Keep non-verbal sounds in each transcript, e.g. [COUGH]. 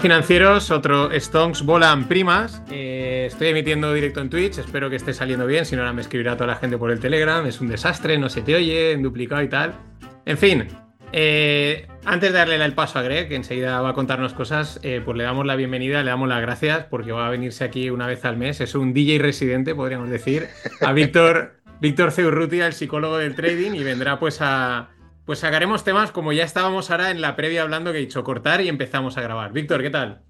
financieros. Otro Stonks volan primas. Eh, estoy emitiendo directo en Twitch. Espero que esté saliendo bien. Si no, ahora me escribirá toda la gente por el Telegram. Es un desastre, no se te oye, en duplicado y tal. En fin, eh, antes de darle el paso a Greg, que enseguida va a contarnos cosas, eh, pues le damos la bienvenida, le damos las gracias porque va a venirse aquí una vez al mes. Es un DJ residente, podríamos decir, a Víctor, [LAUGHS] Víctor Ceurrutia, el psicólogo del trading, y vendrá pues a pues sacaremos temas como ya estábamos ahora en la previa hablando que he dicho cortar y empezamos a grabar. Víctor, ¿qué tal?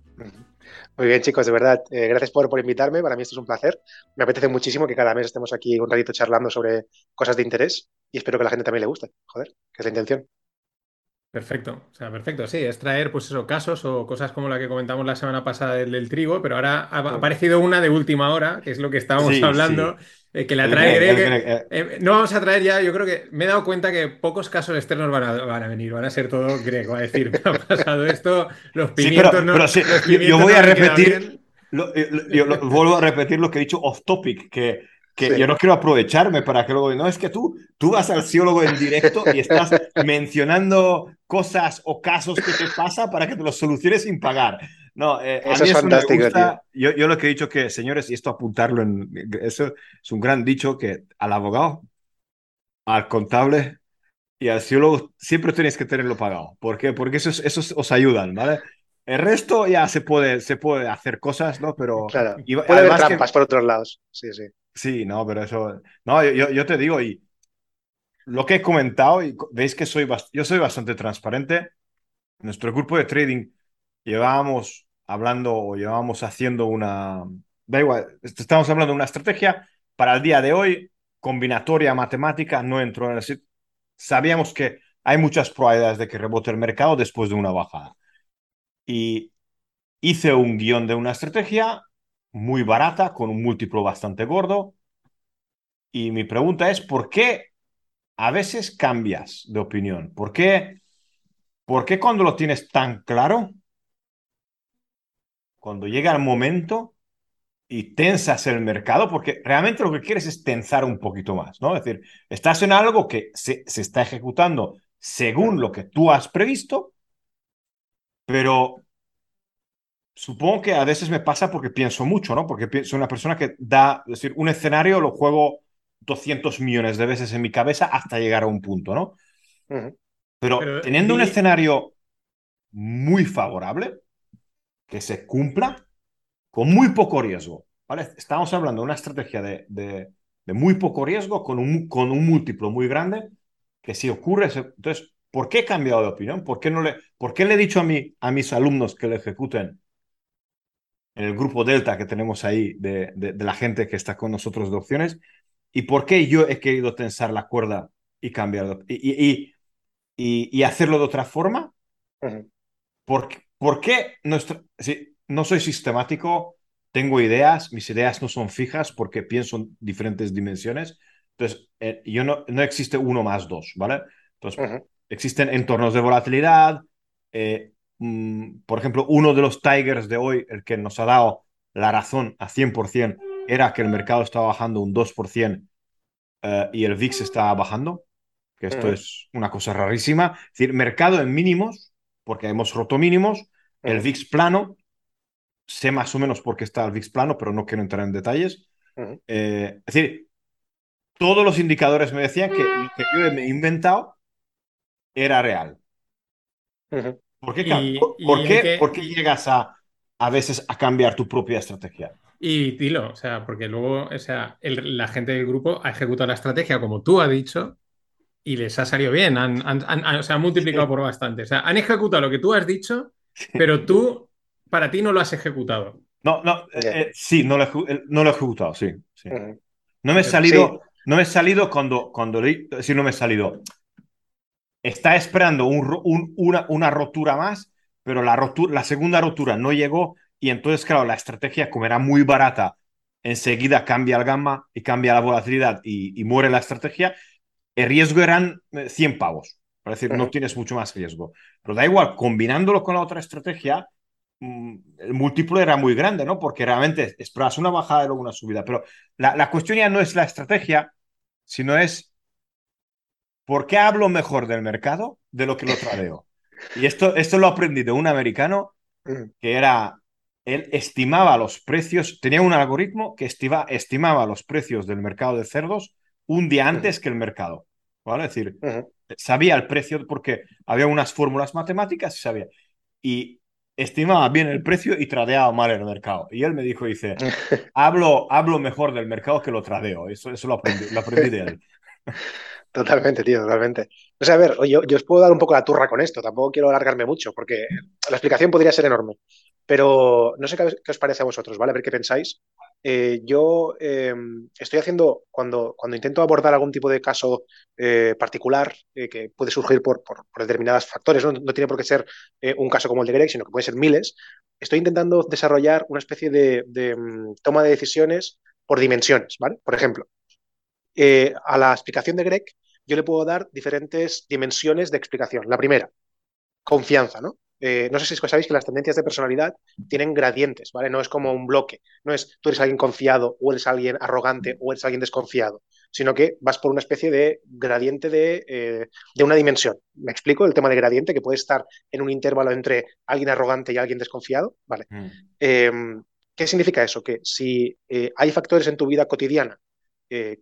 Muy bien, chicos, de verdad, eh, gracias por, por, invitarme. Para mí esto es un placer. Me apetece muchísimo que cada mes estemos aquí un ratito charlando sobre cosas de interés y espero que a la gente también le guste. Joder, que es la intención. Perfecto, o sea, perfecto, sí, es traer pues eso, casos o cosas como la que comentamos la semana pasada del, trigo, pero ahora ha, aparecido una de última hora, que es lo que estábamos hablando, eh, que la trae Greg. Eh, eh, no vamos a traer ya, yo creo que me he dado cuenta que pocos casos externos van a, van a venir, van a ser todo Greg, va a decir, me ha pasado esto, los pimientos no. Pero yo voy a repetir, yo vuelvo a repetir lo que he dicho off topic, que que yo no quiero aprovecharme para que luego, no, es que tú, tú vas al psicólogo en directo y estás mencionando cosas o casos que te pasa para que te los soluciones sin pagar. No, eh, eso es fantástico. Yo, yo, lo que he dicho que, señores, y esto apuntarlo en, eso es un gran dicho que al abogado, al contable y al psicólogo siempre tenéis que tenerlo pagado. ¿Por qué? Porque esos, esos os ayudan, ¿vale? El resto ya se puede, se puede hacer cosas, ¿no? Pero. Claro. puede haber trampas por otros lados. Sí, sí. Sí, no, pero eso. No, yo, yo te digo, y lo que he comentado, y veis que soy yo soy bastante transparente. Nuestro grupo de trading llevábamos hablando o llevábamos haciendo una. Da igual, estamos hablando de una estrategia para el día de hoy, combinatoria matemática, no entró en el. Sabíamos que hay muchas probabilidades de que rebote el mercado después de una bajada. Y hice un guion de una estrategia muy barata, con un múltiplo bastante gordo. Y mi pregunta es, ¿por qué a veces cambias de opinión? ¿Por qué, ¿Por qué cuando lo tienes tan claro, cuando llega el momento y tensas el mercado, porque realmente lo que quieres es tensar un poquito más, ¿no? Es decir, estás en algo que se, se está ejecutando según lo que tú has previsto, pero Supongo que a veces me pasa porque pienso mucho, ¿no? Porque soy una persona que da, es decir, un escenario lo juego 200 millones de veces en mi cabeza hasta llegar a un punto, ¿no? Pero, teniendo un escenario muy favorable, que se cumpla, con muy poco riesgo, ¿vale? Estamos hablando de una estrategia de, de, muy poco riesgo con un, con un múltiplo muy grande, que si ocurre, entonces, ¿por qué he cambiado de opinión? ¿Por qué, no le, por qué le he dicho a, mí, a mis alumnos que lo ejecuten en el grupo Delta que tenemos ahí de, de, la gente que está con nosotros de opciones y por qué yo he querido tensar la cuerda y cambiar y, y, y, hacerlo de otra forma. ¿Por, ¿Por, qué nuestro, si, no soy sistemático? Tengo ideas, mis ideas no son fijas porque pienso en diferentes dimensiones. Entonces, eh, yo no, no existe uno más dos, ¿vale? Entonces, existen entornos de volatilidad, eh, Mm, por ejemplo, uno de los Tigers de hoy, el que nos ha dado la razón a 100%, era que el mercado estaba bajando un 2% eh, y el VIX estaba bajando, que esto mm. es una cosa rarísima. Es decir, mercado en mínimos, porque hemos roto mínimos, el. VIX plano, sé más o menos por qué está el VIX plano, pero no quiero entrar en detalles. Eh, es decir, todos los indicadores me decían que lo que yo he inventado era real. ¿Por qué, ¿por qué, llegas a, a veces a cambiar tu propia estrategia? Y dilo, o sea, porque luego, o sea, la gente del grupo ha ejecutado la estrategia como tú has dicho y les ha salido bien, han, o sea, han multiplicado por bastante. O sea, han ejecutado lo que tú has dicho, [LAUGHS] pero tú, para ti, no lo has ejecutado. No, no, eh, eh, sí, no lo, he, no lo he ejecutado, sí. No me he salido, no me he salido cuando, cuando, sí, no me he salido está esperando un, una, una, rotura más, pero la, rotura, la segunda rotura no llegó y entonces, claro, la estrategia, como era muy barata, enseguida cambia el gamma y cambia la volatilidad y, muere la estrategia. El riesgo eran 100 eh, pavos, es decir, no tienes mucho más riesgo. Pero da igual, combinándolo con la otra estrategia, mm, el múltiplo era muy grande, ¿no? Porque realmente esperas una bajada y luego una subida. Pero la, la cuestión ya no es la estrategia, sino es ¿Por qué hablo mejor del mercado de lo que lo tradeo? Y esto, esto lo aprendí de un americano que era, él estimaba los precios, tenía un algoritmo que estima, estimaba los precios del mercado de cerdos un día antes que el mercado. ¿Vale? Es decir. Sabía el precio porque había unas fórmulas matemáticas y sabía. Y estimaba bien el precio y tradeaba mal el mercado. Y él me dijo, dice, [LAUGHS] hablo, hablo mejor del mercado que lo tradeo. Eso, eso lo, aprendí, lo aprendí de él. [LAUGHS] Totalmente, tío, totalmente. O sea, a ver, yo, yo os puedo dar un poco la turra con esto, tampoco quiero alargarme mucho, porque la explicación podría ser enorme, pero no sé qué, qué os parece a vosotros, ¿vale? A ver qué pensáis. Eh, yo eh, estoy haciendo, cuando, cuando intento abordar algún tipo de caso eh, particular eh, que puede surgir por, por, determinados factores, ¿no? no tiene por qué ser un caso como el de Greg, sino que puede ser miles, estoy intentando desarrollar una especie de, de mm, toma de decisiones por dimensiones, ¿vale? Por ejemplo, a la explicación de Greg yo le puedo dar diferentes dimensiones de explicación. La primera, confianza, ¿no? Eh, no sé si sabéis que las tendencias de personalidad tienen gradientes, ¿vale? No es como un bloque, no es tú eres alguien confiado o eres alguien arrogante o eres alguien desconfiado, sino que vas por una especie de gradiente de, eh, de una dimensión. ¿Me explico? El tema de gradiente, que puede estar en un intervalo entre alguien arrogante y alguien desconfiado, ¿vale? Mm. Eh, ¿Qué significa eso? Que si eh, hay factores en tu vida cotidiana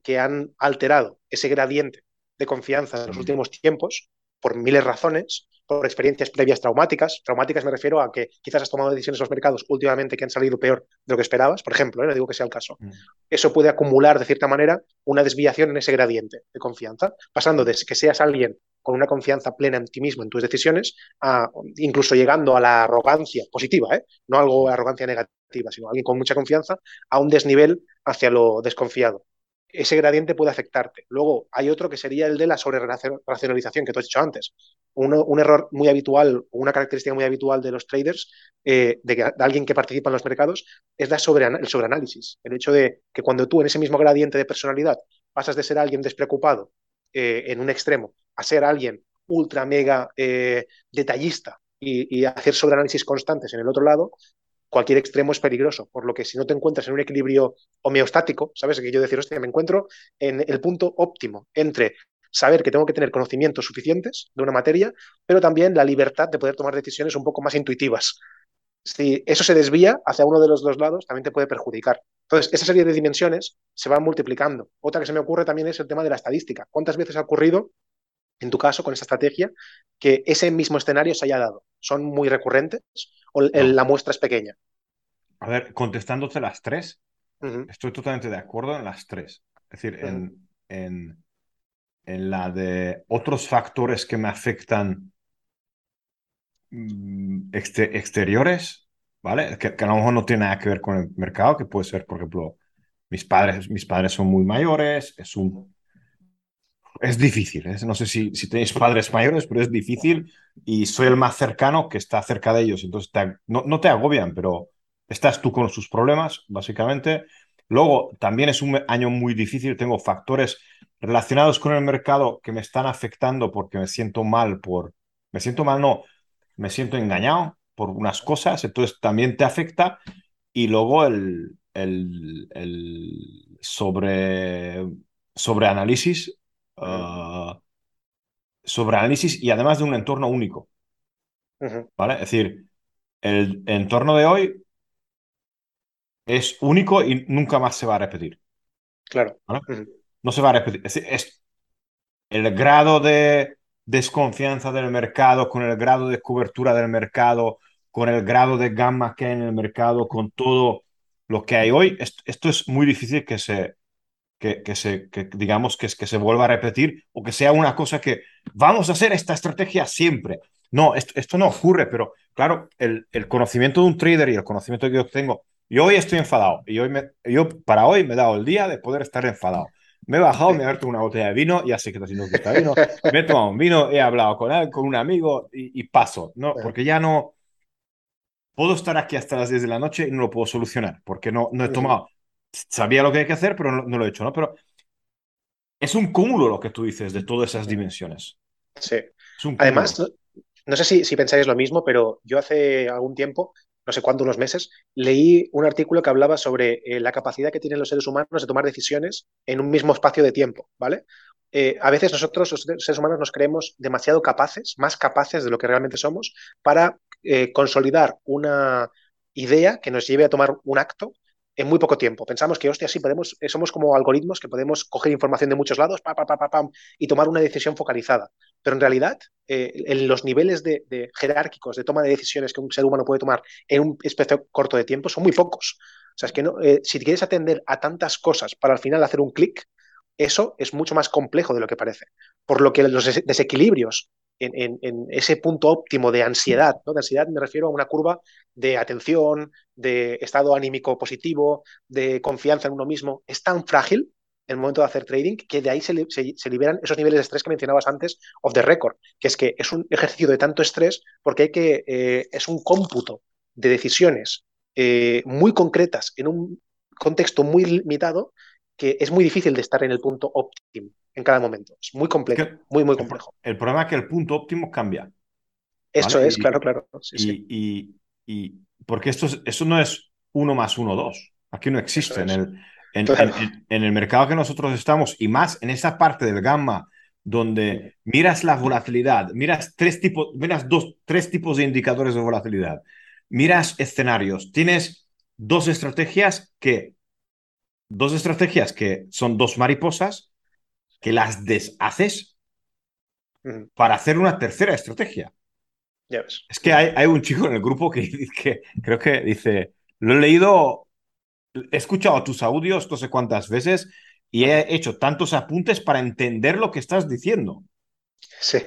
que han alterado ese gradiente de confianza en los últimos tiempos, por miles de razones, por experiencias previas traumáticas. Traumáticas me refiero a que quizás has tomado decisiones en los mercados últimamente que han salido peor de lo que esperabas, por ejemplo, ¿eh? no digo que sea el caso. Mm. Eso puede acumular, de cierta manera, una desviación en ese gradiente de confianza, pasando de que seas alguien con una confianza plena en ti mismo, en tus decisiones, a, incluso llegando a la arrogancia positiva, ¿eh? no algo arrogancia negativa, sino alguien con mucha confianza, a un desnivel hacia lo desconfiado ese gradiente puede afectarte. Luego hay otro que sería el de la sobre-racionalización que tú has dicho antes. Un error muy habitual, una característica muy habitual de los traders, eh, de, que, alguien que participa en los mercados, es la sobre, el sobreanálisis. El hecho de que cuando tú en ese mismo gradiente de personalidad pasas de ser alguien despreocupado eh, en un extremo a ser alguien ultra mega eh, detallista y hacer sobreanálisis constantes en el otro lado, cualquier extremo es peligroso, por lo que si no te encuentras en un equilibrio homeostático, ¿sabes? Que yo decir, hostia, me encuentro en el punto óptimo entre saber que tengo que tener conocimientos suficientes de una materia, pero también la libertad de poder tomar decisiones un poco más intuitivas. Si eso se desvía hacia uno de los dos lados, también te puede perjudicar. Entonces, esa serie de dimensiones se van multiplicando. Otra que se me ocurre también es el tema de la estadística. ¿Cuántas veces ha ocurrido, en tu caso, con esta estrategia, que ese mismo escenario se haya dado? ¿Son muy recurrentes o la muestra es pequeña? A ver, contestándote las tres, Uh -huh. estoy totalmente de acuerdo en las tres. Es decir, uh -huh. en, en, en, la de otros factores que me afectan mm, exter exteriores, ¿vale? Que, que, a lo mejor no tiene nada que ver con el mercado, que puede ser, por ejemplo, mis padres, mis padres son muy mayores, es un... Es difícil, ¿eh? no sé si, si tenéis padres mayores, pero es difícil y soy el más cercano que está cerca de ellos, entonces te, no, no te agobian, pero estás tú con sus problemas, básicamente. Luego, también es un año muy difícil, tengo factores relacionados con el mercado que me están afectando porque me siento mal por... Me siento mal, no, me siento engañado por unas cosas, entonces también te afecta. Y luego el, el, el sobre, sobre análisis, uh, sobre análisis y además de un entorno único. Uh -huh. ¿Vale? Es decir, el entorno de hoy es único y nunca más se va a repetir. Claro. ¿Vale? Uh -huh. No se va a repetir. Es, es, el grado de desconfianza del mercado, con el grado de cobertura del mercado, con el grado de gamma que hay en el mercado, con todo lo que hay hoy, esto, esto es muy difícil que se, que, que se que, digamos, que, que se vuelva a repetir o que sea una cosa que vamos a hacer esta estrategia siempre. No, esto, esto no ocurre, pero claro, el, el, conocimiento de un trader y el conocimiento que yo tengo, yo hoy estoy enfadado y hoy me, yo para hoy me he dado el día de poder estar enfadado. Me he bajado, me he abierto una botella de vino, ya sé que que está vino, me he tomado un vino, he hablado con él, con un amigo y, y paso, ¿no? Porque ya no, puedo estar aquí hasta las 10 de la noche y no lo puedo solucionar, porque no, no he tomado. Sabía lo que hay que hacer, pero no, no, lo he hecho, ¿no? Pero es un cúmulo lo que tú dices de todas esas dimensiones. Sí. Además, no, no, sé si, si pensáis lo mismo, pero yo hace algún tiempo, no sé cuánto, unos meses, leí un artículo que hablaba sobre eh, la capacidad que tienen los seres humanos de tomar decisiones en un mismo espacio de tiempo, ¿vale? eh, a veces nosotros, los seres humanos, nos creemos demasiado capaces, más capaces de lo que realmente somos, para eh, consolidar una idea que nos lleve a tomar un acto en muy poco tiempo. Pensamos que, hostia, sí, podemos, eh, somos como algoritmos que podemos coger información de muchos lados pa, pa, pa, pam, y tomar una decisión focalizada. Pero en realidad, en los niveles de, jerárquicos de toma de decisiones que un ser humano puede tomar en un espacio corto de tiempo son muy pocos. O sea, es que no, si quieres atender a tantas cosas para al final hacer un clic, eso es mucho más complejo de lo que parece. Por lo que los desequilibrios en, ese punto óptimo de ansiedad, ¿no? De ansiedad me refiero a una curva de atención, de estado anímico positivo, de confianza en uno mismo, es tan frágil en el momento de hacer trading que de ahí se, liberan esos niveles de estrés que mencionabas antes of the record, que es que es un ejercicio de tanto estrés porque hay que, eh, es un cómputo de decisiones eh, muy concretas en un contexto muy limitado que es muy difícil de estar en el punto óptimo en cada momento. Es muy complejo, muy, muy complejo. El, problema es que el punto óptimo cambia. Eso es, claro, claro. y, y, porque esto, esto no es uno más uno, dos. Aquí no existe. En el, en, el mercado que nosotros estamos, y más en esa parte del gamma, donde miras la volatilidad, miras tres tipos, miras dos, tres tipos de indicadores de volatilidad, miras escenarios, tienes dos estrategias que dos estrategias que son dos mariposas que las deshaces para hacer una tercera estrategia. Es que hay, hay, un chico en el grupo que, [LAUGHS] que creo que dice, lo he leído, he escuchado tus audios no sé cuántas veces y he hecho tantos apuntes para entender lo que estás diciendo. Sí.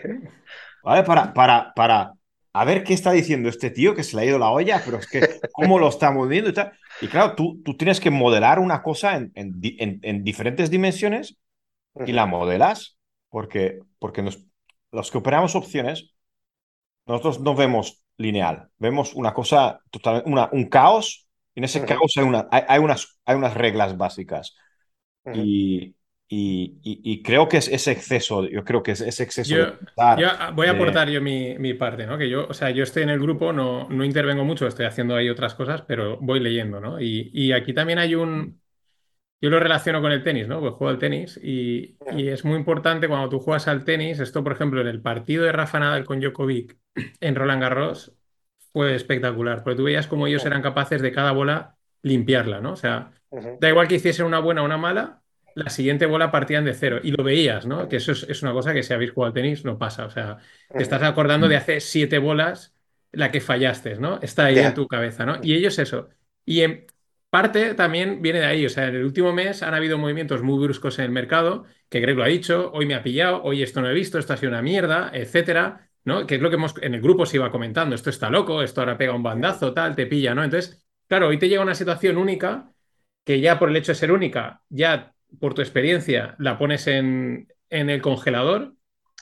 ¿Vale? Para, para, para, a ver qué está diciendo este tío que se le ha ido la olla, pero es que cómo lo está moviendo y tal. Y claro, tú, tú tienes que modelar una cosa en, en, diferentes dimensiones y la modelas porque, porque los que operamos opciones, nosotros no vemos lineal, vemos una cosa, total, una, un caos, y en ese caos hay, una, hay, unas, hay unas reglas básicas. Y, y, creo que es ese exceso, yo creo que es ese exceso. Yo, voy a aportar yo mi, mi, parte, ¿no? Que yo, o sea, yo estoy en el grupo, no, no intervengo mucho, estoy haciendo ahí otras cosas, pero voy leyendo, ¿no? Y, y aquí también hay un. Yo lo relaciono con el tenis, ¿no? Pues juego al tenis y, y, es muy importante cuando tú juegas al tenis. Esto, por ejemplo, en el partido de Rafa Nadal con Djokovic en Roland Garros fue espectacular, porque tú veías cómo ellos eran capaces de cada bola limpiarla, ¿no? O sea, da igual que hiciesen una buena o una mala, la siguiente bola partían de cero y lo veías, ¿no? Que eso es, una cosa que si habéis jugado al tenis no pasa. O sea, te estás acordando de hace siete bolas la que fallaste, ¿no? Está ahí en tu cabeza, ¿no? Y ellos eso. Y en parte también viene de ahí. O sea, en el último mes han habido movimientos muy bruscos en el mercado, que Greg lo ha dicho, hoy me ha pillado, hoy esto no he visto, esto ha sido una mierda, etcétera, ¿no? Que es lo que hemos, en el grupo se iba comentando, esto está loco, esto ahora pega un bandazo, tal, te pilla, ¿no? Entonces, claro, hoy te llega una situación única que ya por el hecho de ser única, ya por tu experiencia, la pones en, el congelador.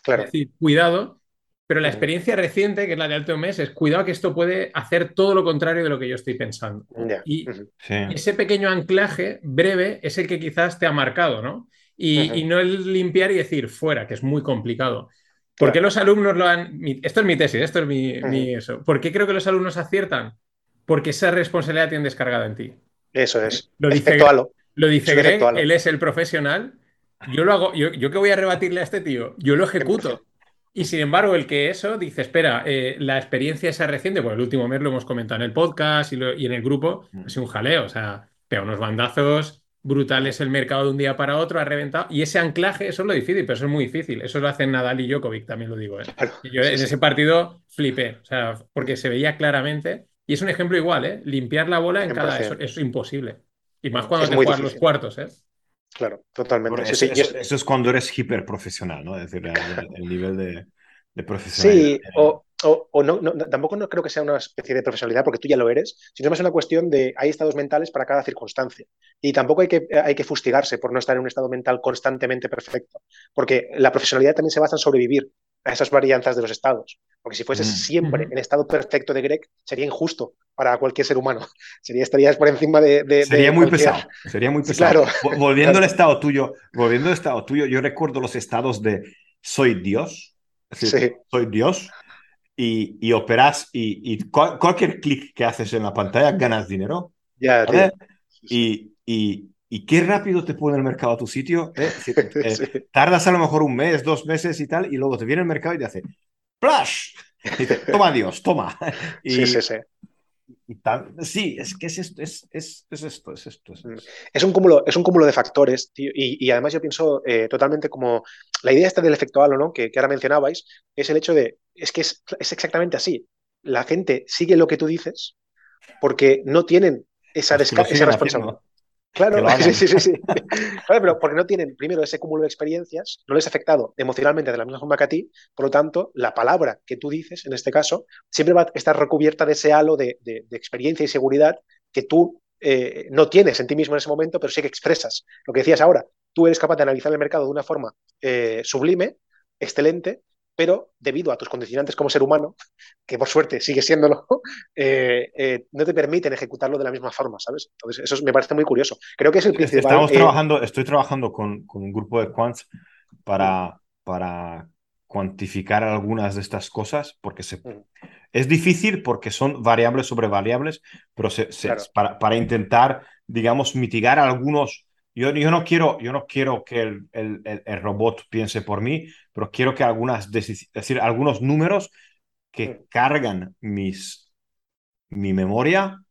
Claro. Es decir, cuidado. Pero la experiencia reciente, que es la de Alto Mes, es cuidado que esto puede hacer todo lo contrario de lo que yo estoy pensando. Y ese pequeño anclaje breve es el que quizás te ha marcado, ¿no? Y, no el limpiar y decir fuera, que es muy complicado. ¿Por qué los alumnos lo han.? Esto es mi tesis, esto es mi, eso. ¿Por qué creo que los alumnos aciertan? Porque esa responsabilidad tiene descargada en ti. Eso es. Lo dice, lo dice Greg, él es el profesional. Yo lo hago, yo, yo que voy a rebatirle a este tío, yo lo ejecuto. Y sin embargo, el que eso dice, espera, eh, la experiencia esa reciente, pues el último mes lo hemos comentado en el podcast y, en el grupo, mm. es un jaleo, o sea, pega unos bandazos brutales el mercado de un día para otro, ha reventado. Y ese anclaje, eso es lo difícil, pero eso es muy difícil. Eso lo hacen Nadal y Djokovic, también lo digo. ¿eh? yo en ese partido flipé, o sea, porque se veía claramente. Y es un ejemplo igual, ¿eh? Limpiar la bola en cada. Eso, es imposible. Y más cuando te juegas los cuartos, ¿eh? Claro, totalmente. eso, es cuando eres hiper profesional, ¿no? Es decir, el, nivel de, de profesionalidad. Sí, o, o, no, tampoco no creo que sea una especie de profesionalidad porque tú ya lo eres, sino más una cuestión de hay estados mentales para cada circunstancia. Y tampoco hay que, hay que fustigarse por no estar en un estado mental constantemente perfecto, porque la profesionalidad también se basa en sobrevivir a esas varianzas de los estados. Porque si fueses siempre en estado perfecto de Greg, sería injusto para cualquier ser humano. [LAUGHS] Sería, estarías por encima de. sería muy pesado. Sería muy pesado. Volviendo al estado tuyo, volviendo al estado tuyo, yo recuerdo los estados de soy Dios. Soy Dios. Y, y operas y, cualquier clic que haces en la pantalla ganas dinero. Ya, y, y, y qué rápido te pone el mercado a tu sitio. ¿eh? [LAUGHS] Eh, tardas a lo mejor un mes, dos meses y tal, y luego te viene el mercado y te hace ¡Plash! Y dice, toma Dios, toma. [LAUGHS] Y, sí, sí, sí. sí, es que es esto, es, es, es esto, es esto. Es, mm. un cúmulo, es un cúmulo de factores, tío, y, además yo pienso eh, totalmente como la idea esta del efecto halo, ¿no? Que, que, ahora mencionabais, es el hecho de, es que es, es exactamente así. La gente sigue lo que tú dices porque no tienen esa, esa responsabilidad. Claro, [LAUGHS] sí, sí, sí, sí. Claro, pero porque no tienen, primero, ese cúmulo de experiencias, no les ha afectado emocionalmente de la misma forma que a ti, por lo tanto, la palabra que tú dices, en este caso, siempre va a estar recubierta de ese halo de, experiencia y seguridad que tú eh, no tienes en ti mismo en ese momento, pero sí que expresas. Lo que decías ahora, tú eres capaz de analizar el mercado de una forma eh, sublime, excelente, pero debido a tus condicionantes como ser humano, [LAUGHS] que por suerte sigue siéndolo, [LAUGHS] eh, eh, no te permiten ejecutarlo de la misma forma, ¿sabes? Entonces, eso me parece muy curioso. Creo que es el principal. Estamos eh, trabajando, estoy trabajando con, un grupo de quants para, para cuantificar algunas de estas cosas, porque se, mm. es difícil porque son variables sobre variables, pero para, para intentar, digamos, mitigar algunos yo, no quiero, yo no quiero que el, el, robot piense por mí, pero quiero que algunas, decir, algunos números que mm. cargan mis, mi memoria,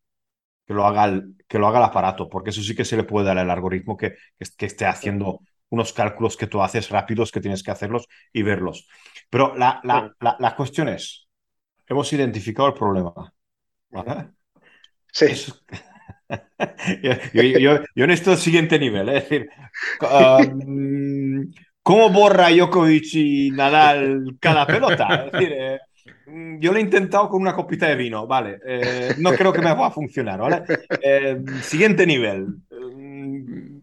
que lo, haga el, que lo haga el aparato, porque eso sí que se le puede dar al algoritmo que, que, esté haciendo unos cálculos que tú haces rápidos, que tienes que hacerlos y verlos. Pero la, la, la, la cuestión es, hemos identificado el problema. Sí. Yo, yo, en esto siguiente nivel, es decir, um, ¿cómo borra Djokovic y Nadal cada pelota? Es decir, eh, yo lo he intentado con una copita de vino, vale, eh, no creo que me va a funcionar, ¿vale? Eh, siguiente nivel.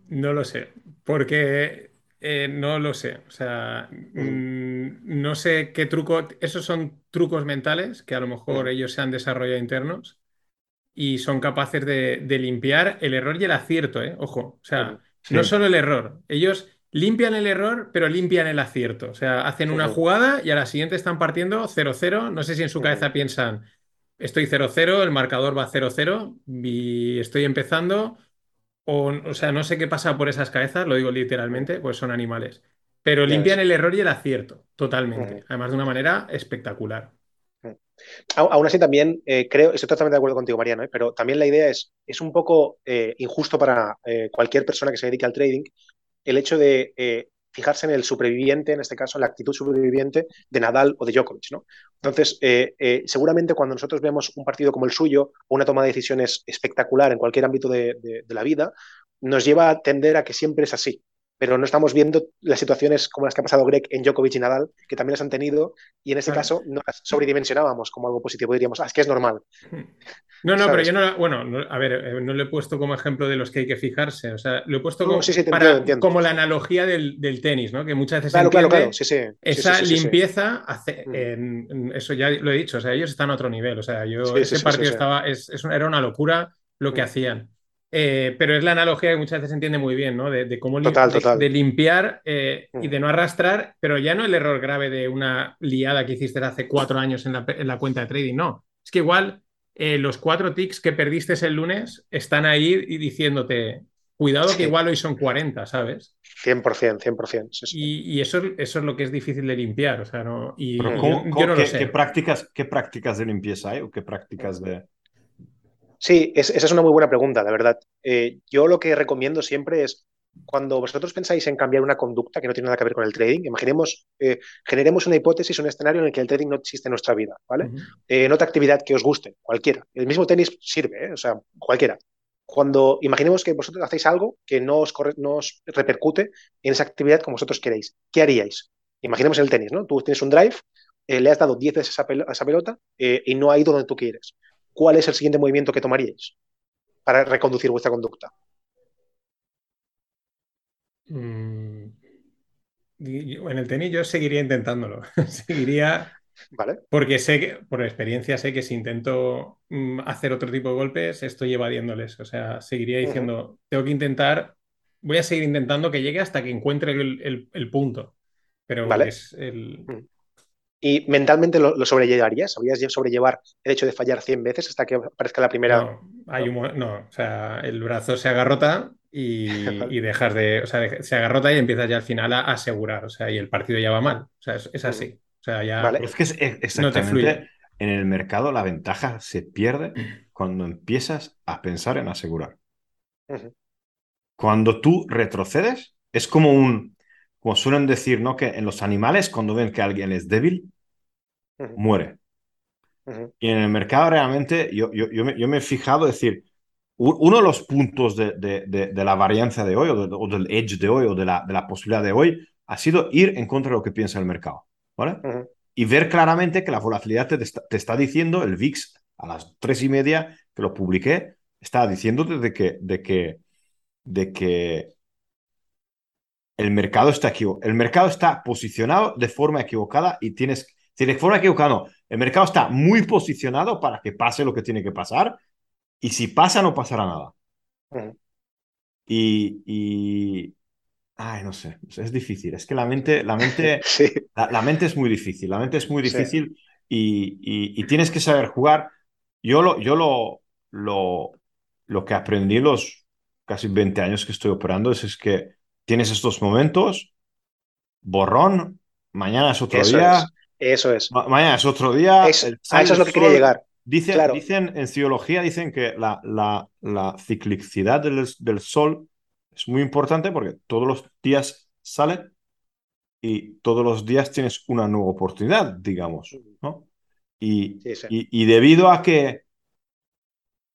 No lo sé, porque no lo sé. O sea, mm. Mm, no sé qué truco. Esos son trucos mentales que a lo mejor mm. ellos se han desarrollado internos y son capaces de, limpiar el error y el acierto, ¿eh? Ojo, o sea, no solo el error, ellos limpian el error, pero limpian el acierto. O sea, hacen una jugada y a la siguiente están partiendo 0-0. No sé si en su cabeza piensan, estoy 0-0, el marcador va 0-0 y estoy empezando. O, o, sea, no sé qué pasa por esas cabezas, lo digo literalmente, pues son animales. Pero limpian el error y el acierto, totalmente. Además, de una manera espectacular. Aún así, también eh, creo, estoy totalmente de acuerdo contigo, Mariano, eh, pero también la idea es, es un poco eh, injusto para cualquier persona que se dedique al trading el hecho de fijarse en el superviviente, en este caso, la actitud superviviente de Nadal o de Djokovic. ¿no? Entonces, seguramente cuando nosotros vemos un partido como el suyo o una toma de decisiones espectacular en cualquier ámbito de la vida, nos lleva a tender a que siempre es así pero no estamos viendo las situaciones como las que ha pasado Greg en Djokovic y Nadal, que también las han tenido, y en ese caso no las sobredimensionábamos como algo positivo, diríamos, ah, es que es normal. No, no, pero yo no, bueno, a ver, eh, no lo he puesto como ejemplo de los que hay que fijarse, o sea, lo he puesto como, como la analogía del, tenis, ¿no? Que muchas veces claro, claro, claro. Sí, esa limpieza hace, mm. eso ya lo he dicho, o sea, ellos están a otro nivel, o sea, yo ese partido estaba, es, era una locura lo que mm. hacían. Eh, pero es la analogía que muchas veces se entiende muy bien, ¿no? De, cómo De, limpiar eh, y mm. de no arrastrar, pero ya no el error grave de una liada que hiciste hace cuatro años en la, cuenta de trading, no. Es que igual eh, los cuatro ticks que perdiste el lunes están ahí y diciéndote, cuidado que igual hoy son 40, ¿sabes? 100%, 100%. Y, eso, eso, es lo que es difícil de limpiar, o sea, no... Y ¿qué, prácticas, ¿Qué prácticas de limpieza hay o qué prácticas de...? Sí, esa es una muy buena pregunta, la verdad. Eh, yo lo que recomiendo siempre es, cuando vosotros pensáis en cambiar una conducta que no tiene nada que ver con el trading, imaginemos, eh, generemos una hipótesis, un escenario en el que el trading no existe en nuestra vida, ¿vale? en otra actividad que os guste, cualquiera. El mismo tenis sirve, ¿eh? o sea, cualquiera. Cuando imaginemos que vosotros hacéis algo que no os, no os repercute en esa actividad como vosotros queréis, ¿qué haríais? Imaginemos el tenis, ¿no? Tú tienes un drive, le has dado 10 veces a esa pelota y no ha ido donde tú quieres. ¿Cuál es el siguiente movimiento que tomaríais para reconducir vuestra conducta? Mm, en el tenis yo seguiría intentándolo. [LAUGHS] seguiría. Vale. Porque sé que, por experiencia, sé que si intento mm, hacer otro tipo de golpes, estoy evadiéndoles. O sea, seguiría diciendo, tengo que intentar, voy a seguir intentando que llegue hasta que encuentre el, punto. Pero es el. ¿Y mentalmente lo, sobrellevarías? ¿Sabrías sobrellevar el hecho de fallar 100 veces hasta que aparezca la primera? No, hay un, no o sea, el brazo se agarrota y, [LAUGHS] y dejas de, o sea, de- se agarrota y empiezas ya al final a, asegurar, o sea, y el partido ya va mal, o sea, es, es así, o sea, ya... Vale. Es que es es No te fluye. exactamente en el mercado la ventaja se pierde cuando empiezas a pensar en asegurar. Cuando tú retrocedes, es como un, como suelen decir, ¿no? Que en los animales, cuando ven que alguien es débil, Ujú. muere. Ujú. Y en el mercado realmente yo, yo, yo, me, yo me he fijado, es decir, uno de los puntos de, de, de, de la varianza de hoy, o, o del edge de hoy, o de la, de la posibilidad de hoy, ha sido ir en contra de lo que piensa el mercado. ¿Vale? Ujú. Y ver claramente que la volatilidad te está, te está diciendo, el VIX a las tres y media que lo publiqué, estaba diciéndote de que, de que, de que el mercado está equivo- el mercado está posicionado de forma equivocada y tienes, si de forma equivocada no, el mercado está muy posicionado para que pase lo que tiene que pasar y si pasa no pasará nada. Y, y ay, no sé, es difícil, es que la mente, la mente, [LAUGHS] Sí, la, la mente es muy difícil, la mente es muy Sí. difícil y, y- y tienes que saber jugar. Yo lo, yo lo, lo, lo que aprendí los casi 20 años que estoy operando es, es que tienes estos momentos, borrón, mañana es otro eso día, es. Eso es. ma- mañana es otro día. Es- el- a eso es lo que quería llegar. Dice- Claro. Dicen en ciología, dicen que la, la, la ciclicidad del, del sol es muy importante porque todos los días sale y todos los días tienes una nueva oportunidad, digamos, ¿no? Y, Sí, sí. y, y debido a que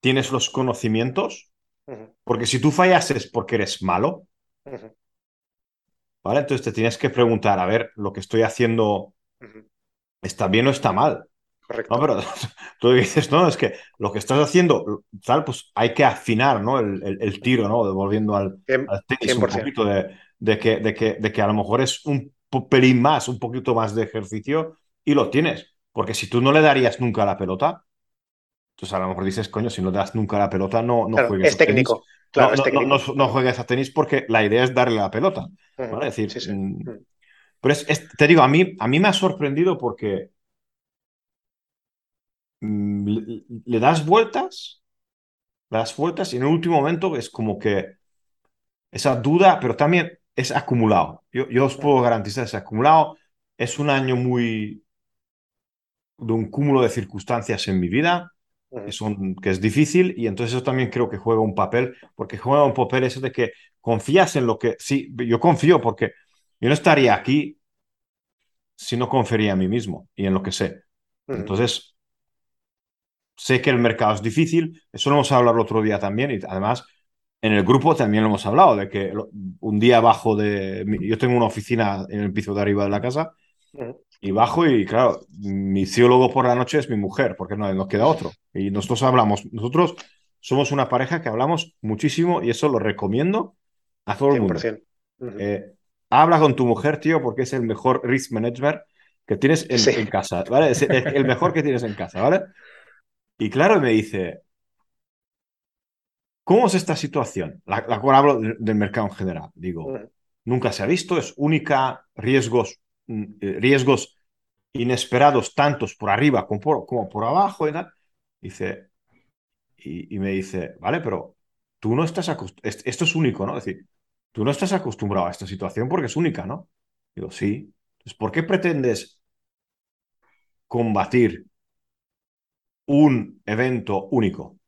tienes los conocimientos, porque si tú fallases porque eres malo. ¿vale? Entonces te tienes que preguntar, a ver, lo que estoy haciendo. Está bien o está mal. Correcto. No, pero [LAUGHS] tú dices, no, es que lo que estás haciendo, tal, pues hay que afinar, ¿no? El, el- el tiro, ¿no? Volviendo al, tenis un 100%. poquito de, de que, de, que, de que a lo mejor es un pelín más, un poquito más de ejercicio y lo tienes. Porque si tú no le darías nunca la pelota, entonces a lo mejor dices, coño, si no le das nunca la pelota, no, no Claro, juegues es a tenis. Claro, no, es técnico. no- no- no juegues a tenis porque la idea es darle la pelota. ¿vale? Es decir, Sí, sí. Pero es, es- te digo, a mí, a mí me ha sorprendido porque mm, le, le das vueltas, le das vueltas y en el último momento es como que esa duda, pero también es acumulado. Yo, yo os puedo garantizar, es acumulado. Es un año muy de un cúmulo de circunstancias en mi vida que, son, que es difícil y entonces eso también creo que juega un papel, porque juega un papel eso de que confías en lo que, sí, yo confío porque yo no estaría aquí si no confiaría en mí mismo y en lo que sé. Ujú. Entonces, sé que el mercado es difícil, eso lo hemos hablado el otro día también y además en el grupo también lo hemos hablado, de que un día bajo de, yo tengo una oficina en el piso de arriba de la casa Ujú. y bajo y claro, mi psicólogo por la noche es mi mujer, porque no nos queda otro. Y nosotros hablamos, nosotros somos una pareja que hablamos muchísimo y eso lo recomiendo a todo el mundo. 100%. Ujú. Eh, habla con tu mujer, tío, porque es el mejor risk management que tienes en, Sí. en casa, ¿vale? Es el, mejor que tienes en casa, ¿vale? Y claro, me dice, ¿cómo es esta situación? La, la cual hablo de- del mercado en general. Digo, nunca se ha visto, es única, riesgos, mm, eh, riesgos inesperados, tantos por arriba como por, como por abajo y tal. Dice, y, y me dice, vale, pero tú no estás acostumbrado, esto es único, ¿no? Es decir, tú no estás acostumbrado a esta situación porque es única, ¿no? Digo, sí. Entonces, ¿por qué pretendes combatir un evento único?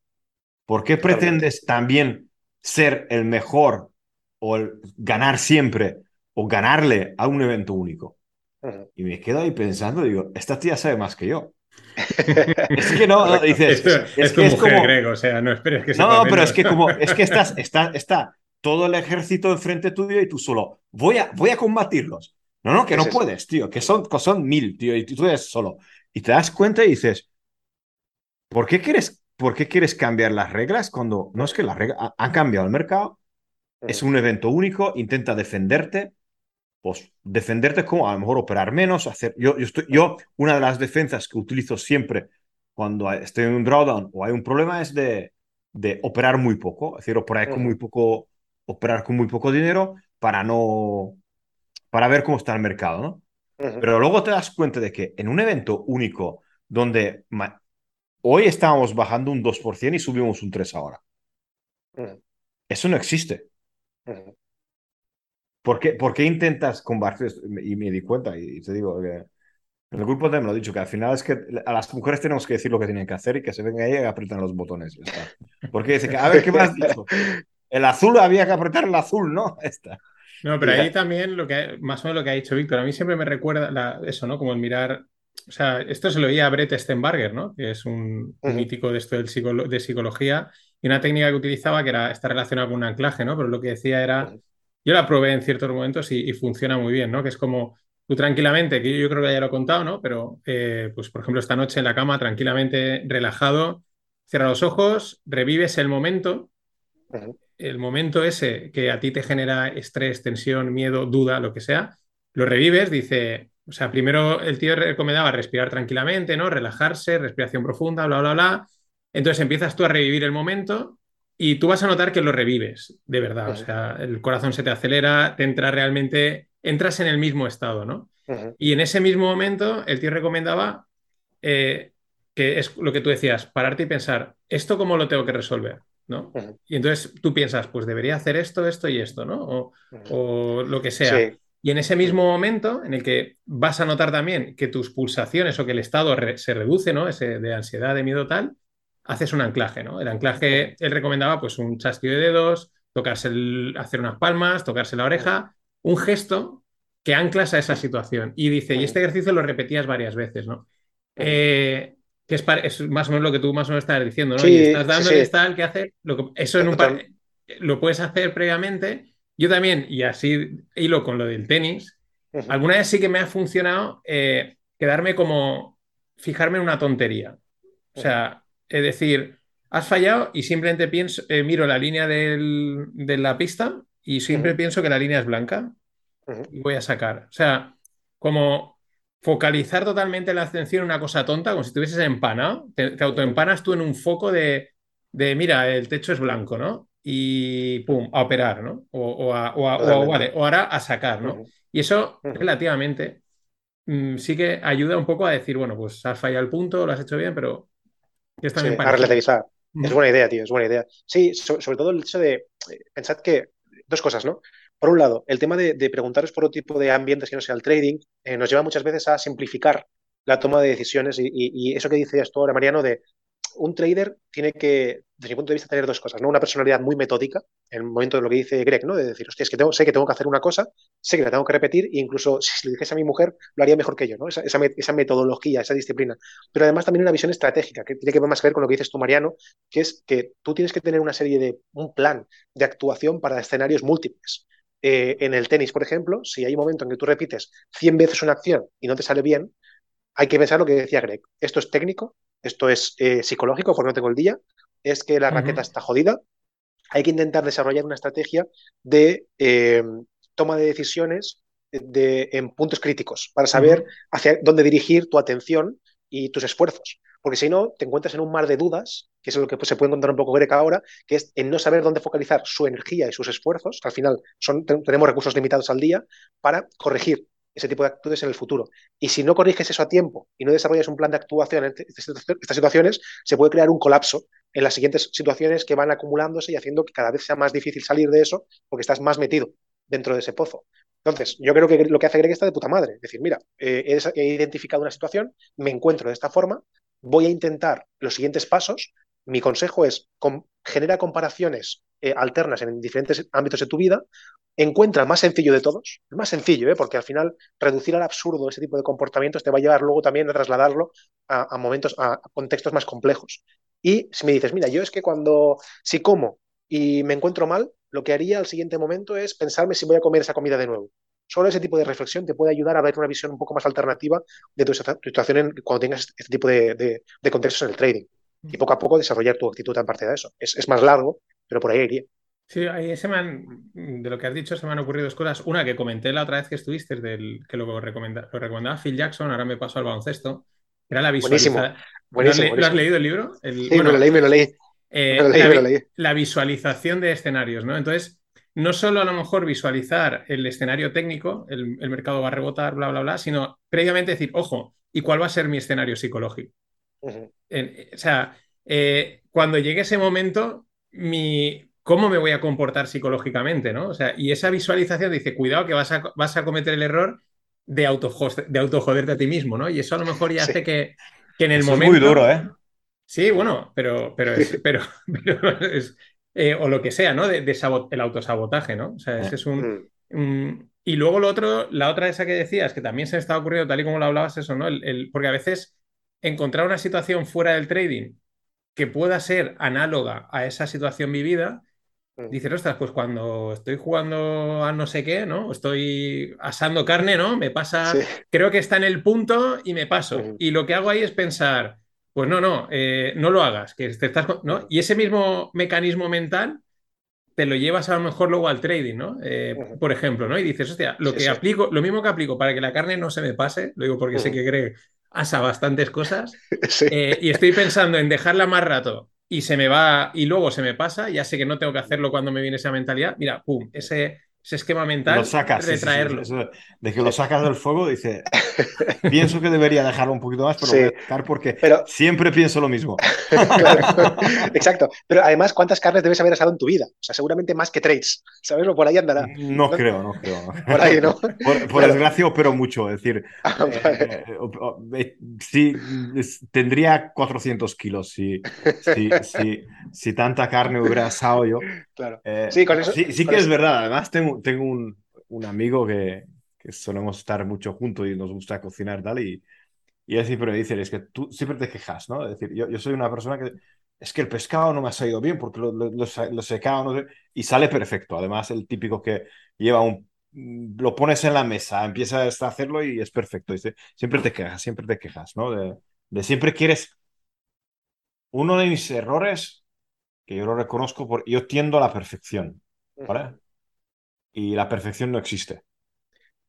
¿Por qué pretendes también ser el mejor o el ganar siempre o ganarle a un evento único? Y me quedo ahí pensando, digo, esta tía sabe más que yo. [LAUGHS] Es que no, dices, Esto es, es, es tu que es mujer, como... Greg, o sea, no esperes que No, pero menos. es que como, es que estás, [LAUGHS] está, está todo el ejército enfrente tuyo y tú solo, voy a, voy a combatirlos. No, no, que no puedes, tío, que son, son mil, tío, y tú eres solo. Y te das cuenta y dices, ¿por qué quieres, por qué quieres cambiar las reglas cuando no es que las reglas ha- han cambiado el mercado? Es un evento único, intenta defenderte, pues defenderte como a lo mejor operar menos, hacer... Yo, yo, estoy, yo una de las defensas que utilizo siempre cuando estoy en un drawdown o hay un problema es de, de operar muy poco, es decir, operar con muy poco, operar con muy poco dinero para no, para ver cómo está el mercado, ¿no? Pero luego te das cuenta de que en un evento único donde hoy estábamos bajando un 2% y subimos un 3% ahora. Eso no existe. ¿Por qué, por qué intentas combatir esto? Y me di cuenta, y te digo que en el grupo también me lo he dicho, que al final es que a las mujeres tenemos que decir lo que tienen que hacer y que se venga ella y apretan los botones. Porque dice que, a ver, ¿qué más has dicho? El azul había que apretar el azul, ¿no? [LAUGHS] Esta. No, pero ahí también lo que más o menos lo que ha dicho Víctor, a mí siempre me recuerda eso, ¿no? Como el mirar, o sea, esto se lo oía a Brett Stenbarger, ¿no? Que es un, mítico de esto del de psicología y una técnica que utilizaba que era está relacionada con un anclaje, ¿no? Pero lo que decía era, yo la probé en ciertos momentos y, funciona muy bien, ¿no? Que es como tú tranquilamente, que yo, creo que ya lo he contado, ¿no? Pero, eh, pues por ejemplo, esta noche en la cama, tranquilamente, relajado, cierra los ojos, revives el momento el momento ese que a ti te genera estrés, tensión, miedo, duda, lo que sea, lo revives, dice, o sea, primero el tío recomendaba respirar tranquilamente, ¿no? Relajarse, respiración profunda, bla, bla, bla. Entonces empiezas tú a revivir el momento y tú vas a notar que lo revives, de verdad. O sea, el corazón se te acelera, te entra realmente, entras en el mismo estado, ¿no? Y en ese mismo momento el tío recomendaba eh, que es lo que tú decías, pararte y pensar, ¿esto cómo lo tengo que resolver? ¿No? Y entonces tú piensas, pues debería hacer esto, esto y esto, ¿no? O, lo que sea. Y en ese mismo momento en el que vas a notar también que tus pulsaciones o que el estado se reduce, ¿no? Ese de ansiedad, de miedo tal, haces un anclaje, ¿no? El anclaje, él recomendaba pues un chasquido de dedos, tocarse el, hacer unas palmas, tocarse la oreja, un gesto que anclas a esa situación. Y dice, y este ejercicio lo repetías varias veces, ¿no? Eh, que es, más o menos lo que tú más o menos estás diciendo, ¿no? y estás dando sí, tal que hacer, lo eso en un par, lo puedes hacer previamente. Yo también, y así hilo con lo del tenis, alguna vez sí que me ha funcionado eh, quedarme como, fijarme en una tontería. O sea, es decir, has fallado y simplemente pienso, eh, miro la línea del, de la pista y siempre pienso que la línea es blanca y voy a sacar. O sea, como focalizar totalmente la atención en una cosa tonta, como si estuvieses empanado, te, autoempanas tú en un foco de, mira, el techo es blanco, ¿no? Y pum, a operar, ¿no? O, a, vale, o ahora a sacar, ¿no? Y eso relativamente mm, sí que ayuda un poco a decir, bueno, pues has fallado el punto, lo has hecho bien, pero es también sí, a relativizar. Es buena idea, tío, es buena idea. Sí, sobre todo el hecho de, eh, pensad que, dos cosas, ¿no? Por un lado, el tema de, preguntaros por otro tipo de ambientes que no sea el trading eh, nos lleva muchas veces a simplificar la toma de decisiones y, eso que decías tú ahora, Mariano, de un trader tiene que, desde mi punto de vista, tener dos cosas, ¿no? Una personalidad muy metódica, en el momento de lo que dice Greg, ¿no? De decir, hostia, es que tengo, sé que tengo que hacer una cosa, sé que la tengo que repetir, e incluso [LAUGHS] si le dijese a mi mujer, lo haría mejor que yo, ¿no? Esa, esa, metodología, esa disciplina. Pero además también una visión estratégica, que tiene que ver más que ver con lo que dices tú, Mariano, que es que tú tienes que tener una serie de, un plan de actuación para escenarios múltiples. Eh, en el tenis, por ejemplo, si hay un momento en que tú repites 100 veces una acción y no te sale bien, hay que pensar lo que decía Greg. Esto es técnico, esto es eh, psicológico, porque no tengo el día, es que la raqueta está jodida. Hay que intentar desarrollar una estrategia de eh, toma de decisiones de, en puntos críticos para saber hacia dónde dirigir tu atención y tus esfuerzos. Porque si no, te encuentras en un mar de dudas, que es lo que pues, se puede encontrar un poco Greg ahora, que es en no saber dónde focalizar su energía y sus esfuerzos, al final tenemos recursos limitados al día, para corregir ese tipo de actitudes en el futuro. Y si no corriges eso a tiempo y no desarrollas un plan de actuación en estas situaciones, se puede crear un colapso en las siguientes situaciones que van acumulándose y haciendo que cada vez sea más difícil salir de eso porque estás más metido dentro de ese pozo. Entonces, yo creo que lo que hace Greg está de puta madre. Es decir, mira, eh, he identificado una situación, me encuentro de esta forma, voy a intentar los siguientes pasos. Mi consejo es genera comparaciones eh, alternas en diferentes ámbitos de tu vida. Encuentra el más sencillo de todos, el más sencillo, ¿eh? porque al final reducir al absurdo ese tipo de comportamientos te va a llevar luego también a trasladarlo a, momentos, a contextos más complejos. Y si me dices, mira, yo es que cuando, si como y me encuentro mal, lo que haría al siguiente momento es pensarme si voy a comer esa comida de nuevo. Solo ese tipo de reflexión te puede ayudar a ver una visión un poco más alternativa de tu situación cuando tengas este tipo de, contextos en el trading. Y poco a poco desarrollar tu actitud en parte de eso. Es, más largo, pero por ahí iría. Sí, ahí se me de lo que has dicho se me han ocurrido dos cosas. Una que comenté la otra vez que estuviste, del, que lo, recomenda, lo recomendaba Phil Jackson, ahora me paso al baloncesto. Era la visualización. Buenísimo, ¿Lo, has leído el libro? sí, me lo leí, me lo leí. Eh, la, visualización de escenarios, ¿no? Entonces, no solo a lo mejor visualizar el escenario técnico, el, mercado va a rebotar, bla, bla, bla, sino previamente decir, ojo, ¿y cuál va a ser mi escenario psicológico? o sea, eh, cuando llegue ese momento, mi, ¿cómo me voy a comportar psicológicamente? ¿no? O sea, y esa visualización dice, cuidado que vas a, vas a cometer el error de, auto de autojoderte a ti mismo, ¿no? Y eso a lo mejor ya hace que, que, en el momento... Es muy duro, ¿eh? Sí, bueno, pero, pero, es, [LAUGHS] pero, es, eh, o lo que sea, ¿no? De, el autosabotaje, ¿no? O sea, ese es un, mm. Y luego lo otro, la otra esa que decías, que también se me estaba ocurriendo tal y como lo hablabas, eso, ¿no? El, porque a veces encontrar una situación fuera del trading que pueda ser análoga a esa situación vivida, mm. dices, ostras, pues cuando estoy jugando a no sé qué, ¿no? Estoy asando carne, ¿no? Me pasa, creo que está en el punto y me paso. Mm. Y lo que hago ahí es pensar, pues no, no, eh, no lo hagas, que te estás, ¿no? Y ese mismo mecanismo mental te lo llevas a lo mejor luego al trading, ¿no? Eh, por ejemplo, ¿no? Y dices, hostia, lo que aplico, lo mismo que aplico para que la carne no se me pase, lo digo porque sé que cree asa bastantes cosas, [LAUGHS] eh, y estoy pensando en dejarla más rato y se me va, y luego se me pasa, ya sé que no tengo que hacerlo cuando me viene esa mentalidad, mira, pum, ese, ese esquema mental, lo sacas, retraerlo. de que lo sacas del fuego, dice, [LAUGHS] pienso que debería dejarlo un poquito más, pero voy a dejar porque siempre pienso lo mismo. [LAUGHS] Exacto, pero además, ¿cuántas carnes debes haber asado en tu vida? O sea, seguramente más que trades, ¿sabes? O por ahí andará. No, creo, no creo. Por ahí, ¿no? Por, desgracia, opero mucho, es decir, ah, eh, eh, sí, tendría 400 kilos si, si, si, tanta carne hubiera asado yo. [LAUGHS] Claro. Eh, sí, con eso, sí, sí que es verdad, además tengo tengo, un, un, amigo que, que, solemos estar mucho juntos y nos gusta cocinar tal, y, y él siempre me dice, es que tú siempre te quejas, ¿no? Es decir, yo, yo soy una persona que es que el pescado no me ha salido bien porque lo, lo, lo, secado no y sale perfecto. Además, el típico que lleva un lo pones en la mesa, empiezas a hacerlo y es perfecto. Dice, siempre te quejas, siempre te quejas, ¿no? De, de, siempre quieres. Uno de mis errores, que yo lo reconozco, por, yo tiendo a la perfección, ¿vale? Y la perfección no existe.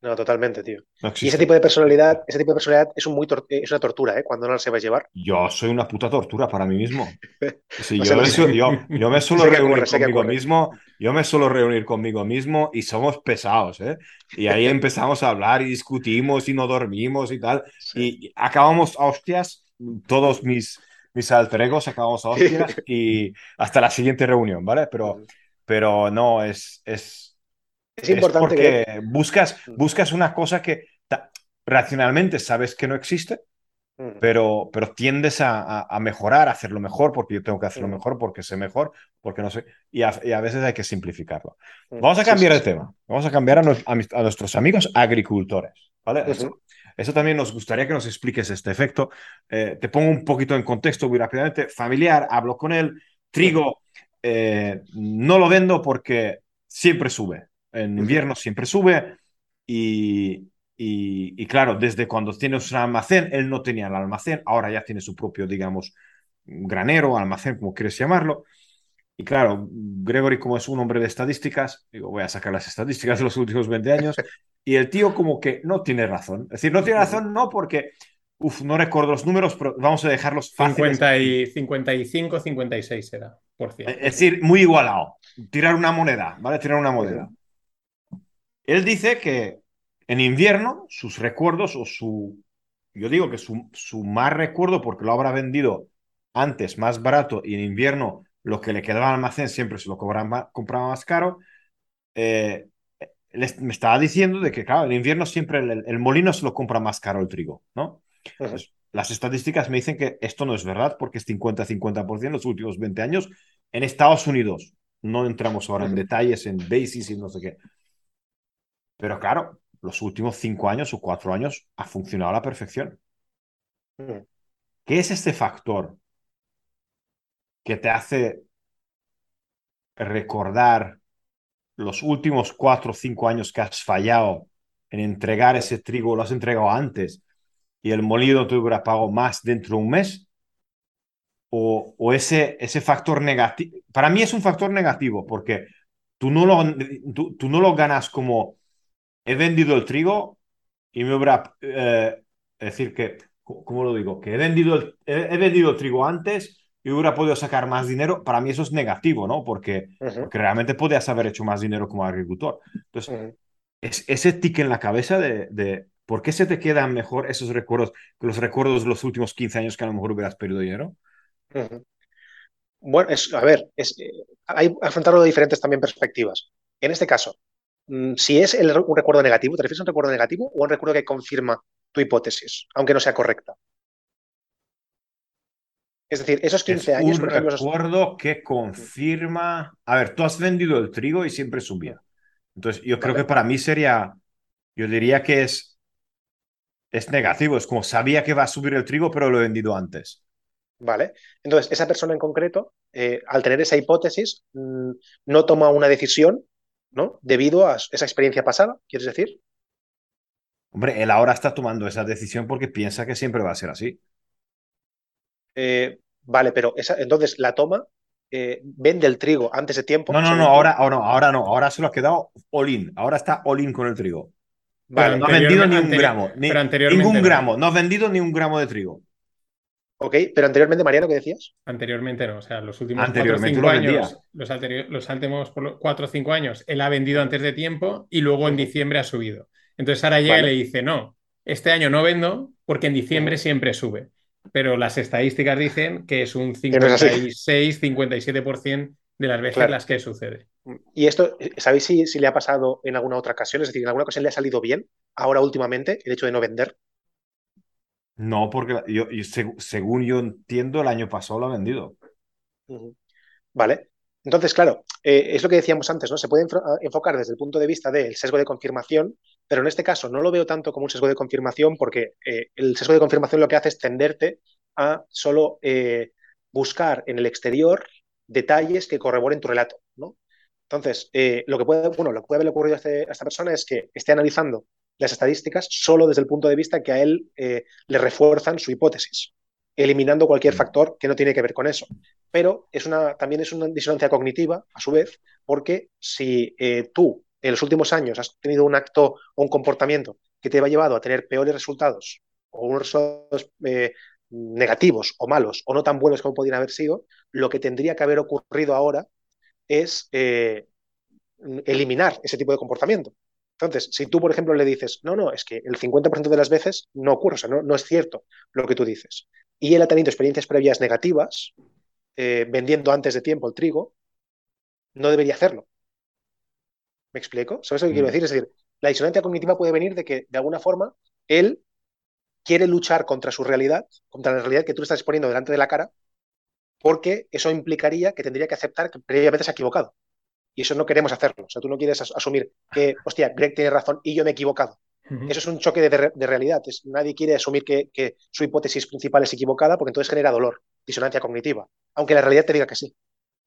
No, totalmente, tío. y ese tipo de personalidad, ese tipo de personalidad es, un muy es una tortura, ¿eh? Cuando no se va a llevar. Yo soy una puta tortura para mí mismo. [LAUGHS] yo, me [LAUGHS] suelo reunir conmigo mismo, yo me suelo reunir conmigo mismo y somos pesados, ¿eh? Y ahí empezamos a hablar y discutimos y no dormimos y tal. [LAUGHS] Y acabamos a hostias, todos mis, mis alter egos acabamos a hostias y hasta la siguiente reunión, ¿vale? Pero, pero no, es, es es importante porque buscas, mm. buscas una cosa que racionalmente sabes que no existe, mm. pero, pero tiendes a, mejorar, a hacerlo mejor, porque yo tengo que hacerlo mm. mejor, porque sé mejor, porque no sé, y a, veces hay que simplificarlo. Vamos a cambiar el tema, vamos a cambiar a, nuestros amigos agricultores, ¿vale? eso, también nos gustaría que nos expliques este efecto. Eh, te pongo un poquito en contexto muy rápidamente. Familiar, hablo con él. Trigo, eh, no lo vendo porque siempre sube. En invierno siempre sube y, y, claro, desde cuando tienes un almacén, él no tenía el almacén, ahora ya tiene su propio, digamos, granero, almacén, como quieres llamarlo. Y claro, Gregory, como es un hombre de estadísticas, digo, voy a sacar las estadísticas de los últimos 20 años, y el tío como que no tiene razón. Es decir, no tiene razón no porque, uf, no recuerdo los números, pero vamos a dejarlos fáciles. 50 y 55, 56 era, por cierto. Es decir, muy igualado. Tirar una moneda, ¿vale? Tirar una moneda. Él dice que en invierno sus recuerdos o su, yo digo que su, su más recuerdo porque lo habrá vendido antes más barato y en invierno lo que le quedaba al almacén siempre se lo compraba, compraba más caro. Eh, me estaba diciendo de que, claro, en invierno siempre el, molino se lo compra más caro el trigo, ¿no? las estadísticas me dicen que esto no es verdad porque es 50-50% en los últimos 20 años en Estados Unidos. No entramos ahora en detalles, en basis y no sé qué. Pero claro, los últimos cinco años o cuatro años ha funcionado a la perfección. Mm. ¿Qué es este factor que te hace recordar los últimos cuatro o cinco años que has fallado en entregar ese trigo, lo has entregado antes y el molido te hubiera pagado más dentro de un mes? O, o ese, ese factor negativo, para mí es un factor negativo porque tú no lo, tú no lo ganas como he vendido el trigo y me hubiera... Eh, decir que, ¿cómo lo digo? Que he vendido, el, he, vendido el trigo antes y hubiera podido sacar más dinero, para mí eso es negativo, ¿no? Porque, porque realmente podías haber hecho más dinero como agricultor. Entonces, es, ese tic en la cabeza de, de, por qué se te quedan mejor esos recuerdos que los recuerdos de los últimos 15 años que a lo mejor hubieras perdido dinero. Bueno, es, a ver, es, eh, hay que afrontarlo de diferentes también perspectivas. En este caso, si es el, un recuerdo negativo, ¿te refieres a un recuerdo negativo o a un recuerdo que confirma tu hipótesis, aunque no sea correcta? Es decir, esos 15 es años, un por ejemplo, esos- recuerdo que confirma. A ver, tú has vendido el trigo y siempre subía. Entonces, yo creo Vale. que para mí sería. Yo diría que es. Es negativo. Es como sabía que va a subir el trigo, pero lo he vendido antes. Vale. Entonces, esa persona en concreto, eh, al tener esa hipótesis, mm, no toma una decisión, ¿no? Debido a esa experiencia pasada, ¿quieres decir? Hombre, él ahora está tomando esa decisión porque piensa que siempre va a ser así. Eh, vale, pero esa, entonces la toma, eh, vende el trigo antes de tiempo. No, no, no, ahora, oh, no, ahora no. Ahora se lo ha quedado all in. Ahora está all in con el trigo. Vale, No ha vendido ni un gramo. Ni, ningún no. gramo. No ha vendido ni un gramo de trigo. Ok, pero anteriormente, Mariano, ¿qué decías? Anteriormente no, o sea, los últimos 4 o 5 lo vendía. años, los, los últimos 4 o 5 años, él ha vendido antes de tiempo y luego en diciembre ha subido. Entonces ahora llega Vale. y le dice, no, este año no vendo porque en diciembre siempre sube. Pero las estadísticas dicen que es un no es así. 56-57% de las veces Claro. las que sucede. Y esto, ¿sabéis si, si le ha pasado en alguna otra ocasión? Es decir, ¿en alguna ocasión le ha salido bien ahora últimamente el hecho de no vender? No, porque yo, yo- seg- según yo entiendo, el año pasado lo ha vendido. Vale. Entonces, claro, eh, es lo que decíamos antes, ¿no? Se puede enfro- enfocar desde el punto de vista del sesgo de confirmación, pero en este caso no lo veo tanto como un sesgo de confirmación porque eh, el sesgo de confirmación lo que hace es tenderte a solo eh, buscar en el exterior detalles que corroboren tu relato, ¿no? Entonces, lo que puede, bueno, lo que puede haber ocurrido a, este- a esta persona es que esté analizando las estadísticas solo desde el punto de vista que a él eh, le refuerzan su hipótesis, eliminando cualquier Mm. factor que no tiene que ver con eso pero es una, también es una disonancia cognitiva, a su vez, porque si eh, tú en los últimos años has tenido un acto o un comportamiento que te ha llevado a tener peores resultados o unos resultados eh, negativos o malos o no tan buenos como podrían haber sido, lo que tendría que haber ocurrido ahora es eliminar ese tipo de comportamiento. Entonces, si tú, por ejemplo, le dices, no, no, es que el 50% de las veces no ocurre, o sea, no, no es cierto lo que tú dices, y él ha tenido experiencias previas negativas, eh, vendiendo antes de tiempo el trigo, no debería hacerlo. ¿Me explico? ¿Sabes lo que quiero Mm. decir? Es decir, la disonancia cognitiva puede venir de que, de alguna forma, él quiere luchar contra su realidad, contra la realidad que tú le estás poniendo delante de la cara, porque eso implicaría que tendría que aceptar que previamente se ha equivocado. Y eso no queremos hacerlo. O sea, tú no quieres as- asumir que, hostia, Greg tiene razón y yo me he equivocado. Eso es un choque de, de- de realidad. Es- nadie quiere asumir que, que su hipótesis principal es equivocada porque entonces genera dolor, disonancia cognitiva, aunque la realidad te diga que sí.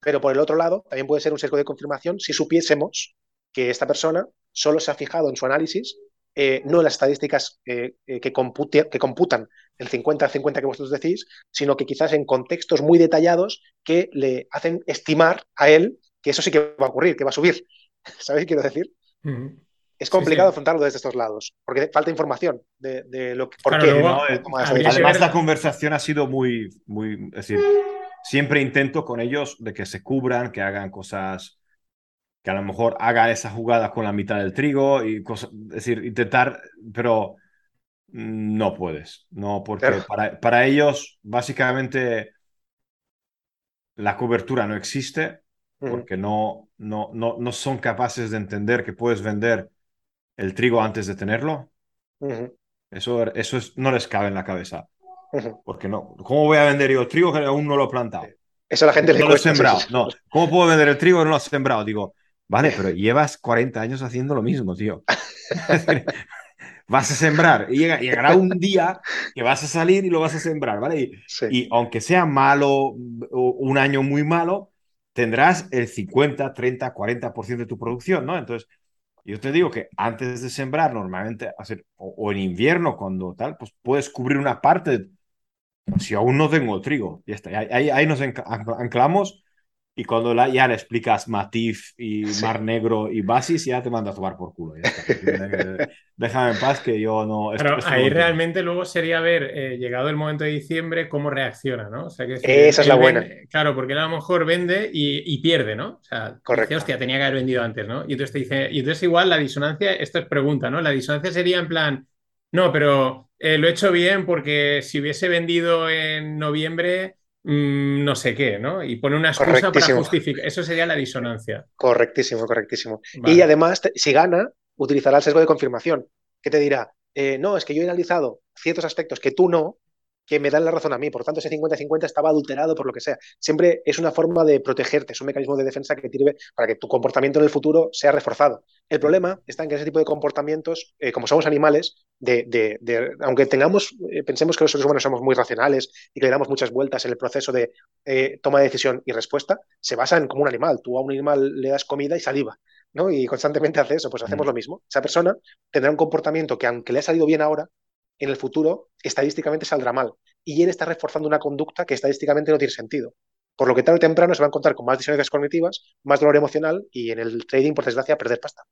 Pero por el otro lado, también puede ser un sesgo de confirmación si supiésemos que esta persona solo se ha fijado en su análisis, eh, no en las estadísticas eh, eh, que, compute- que computan el 50-50 que vosotros decís, sino que quizás en contextos muy detallados que le hacen estimar a él que eso sí que va a ocurrir, que va a subir. [LAUGHS] ¿Sabéis qué quiero decir? Es complicado sí. afrontarlo desde estos lados, porque falta información de, de lo que, por Claro, qué luego, no. Además, ver- la conversación ha sido muy, muy, es decir, siempre intento con ellos de que se cubran, que hagan cosas, que a lo mejor hagan esa jugada con la mitad del trigo y cosas, es decir, intentar, pero no puedes, no, porque Claro. para, para ellos básicamente la cobertura no existe, porque no, no, no, no son capaces de entender que puedes vender el trigo antes de tenerlo. ujú, Eso, eso es, no les cabe en la cabeza. ujú. Porque no, ¿cómo voy a vender yo trigo que aún no lo he plantado? Eso a la gente le No lo he sembrado. No, ¿cómo puedo vender el trigo que no lo he sembrado? Digo, vale, pero llevas 40 años haciendo lo mismo, tío. [LAUGHS] [LAUGHS] Vas a sembrar y llega- llegará un día que vas a salir y lo vas a sembrar, ¿vale? Y, Sí. y aunque sea malo un año muy malo, tendrás el 50, 30, 40% de tu producción, ¿no? Entonces, yo te digo que antes de sembrar, normalmente, hacer, o, o en invierno, cuando tal, pues puedes cubrir una parte. Si aún no tengo trigo, ya está. Ahí, ahí- nos anclamos y cuando la- ya le explicas Matif y Sí. Mar Negro y Basis, ya te manda a tomar por culo. ya está. [LAUGHS] Déjame en paz que yo no... esto- Claro, esto no ahí realmente luego sería ver, eh, llegado el momento de diciembre, cómo reacciona, ¿no? O sea, que decir, Esa es la buena. vende- claro, porque él a lo mejor vende y, y pierde, ¿no? O sea, Correcto. dice, hostia, tenía que haber vendido antes, ¿no? Y entonces te dice, y entonces igual la disonancia, esto es pregunta, ¿no? La disonancia sería en plan, no, pero eh, lo he hecho bien porque si hubiese vendido en noviembre, no sé qué, ¿no? Y pone una excusa para justificar. Eso sería la disonancia. Correctísimo, correctísimo. Y además, si gana, utilizará el sesgo de confirmación, que te dirá, eh, no, es que yo he analizado ciertos aspectos que tú no, que me dan la razón a mí. Por tanto, ese 50-50 estaba adulterado por lo que sea. Siempre es una forma de protegerte, es un mecanismo de defensa que sirve para que tu comportamiento en el futuro sea reforzado. El problema está en que ese tipo de comportamientos, eh, como somos animales, de, aunque tengamos, eh, pensemos que los seres humanos somos muy racionales y que le damos muchas vueltas en el proceso de eh, toma de decisión y respuesta, se basan como un animal. Tú a un animal le das comida y saliva. ¿no? Y constantemente hace eso, pues hacemos lo mismo. Esa persona tendrá un comportamiento que aunque le ha salido bien ahora, en el futuro estadísticamente saldrá mal. Y él está reforzando una conducta que estadísticamente no tiene sentido. Por lo que tarde o temprano se va a encontrar con más disonancias cognitivas, más dolor emocional y en el trading, por desgracia, perder pasta.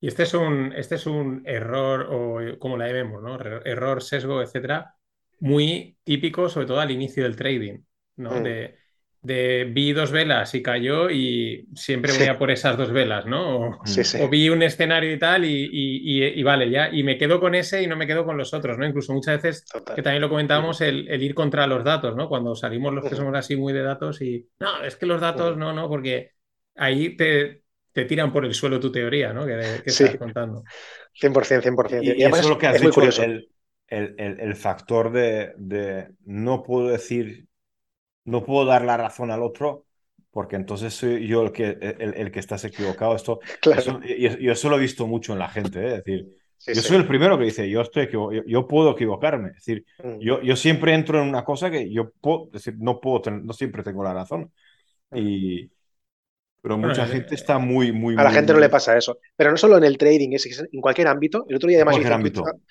Y este es un, este es un error, o como la vemos, ¿no? Error, sesgo, etcétera, muy típico, sobre todo al inicio del trading, ¿no? Mm. De, de vi dos velas y cayó y siempre voy a por esas dos velas, ¿no? O, vi un escenario y tal y, vale, ya, y me quedo con ese y no me quedo con los otros, ¿no? Incluso muchas veces, que también lo comentábamos, el, ir contra los datos, ¿no? Cuando salimos los que somos así muy de datos y, no, es que los datos no, no, porque ahí te, te tiran por el suelo tu teoría, ¿no? Que, estás contando. 100%, 100%. Y, eso es lo que has dicho, el, el, factor de, de no puedo decir no puedo dar la razón al otro porque entonces soy yo el que, el, que estás equivocado. Esto, [LAUGHS] eso, y, eso lo he visto mucho en la gente, ¿eh? es decir, yo soy el primero que dice, yo, estoy yo, puedo equivocarme, es decir, mm. yo, yo siempre entro en una cosa que yo puedo, decir, no puedo, no siempre tengo la razón. Y, pero mucha eh, gente está muy, muy... A la gente no le pasa eso. Pero no solo en el trading, es en cualquier ámbito. El otro día además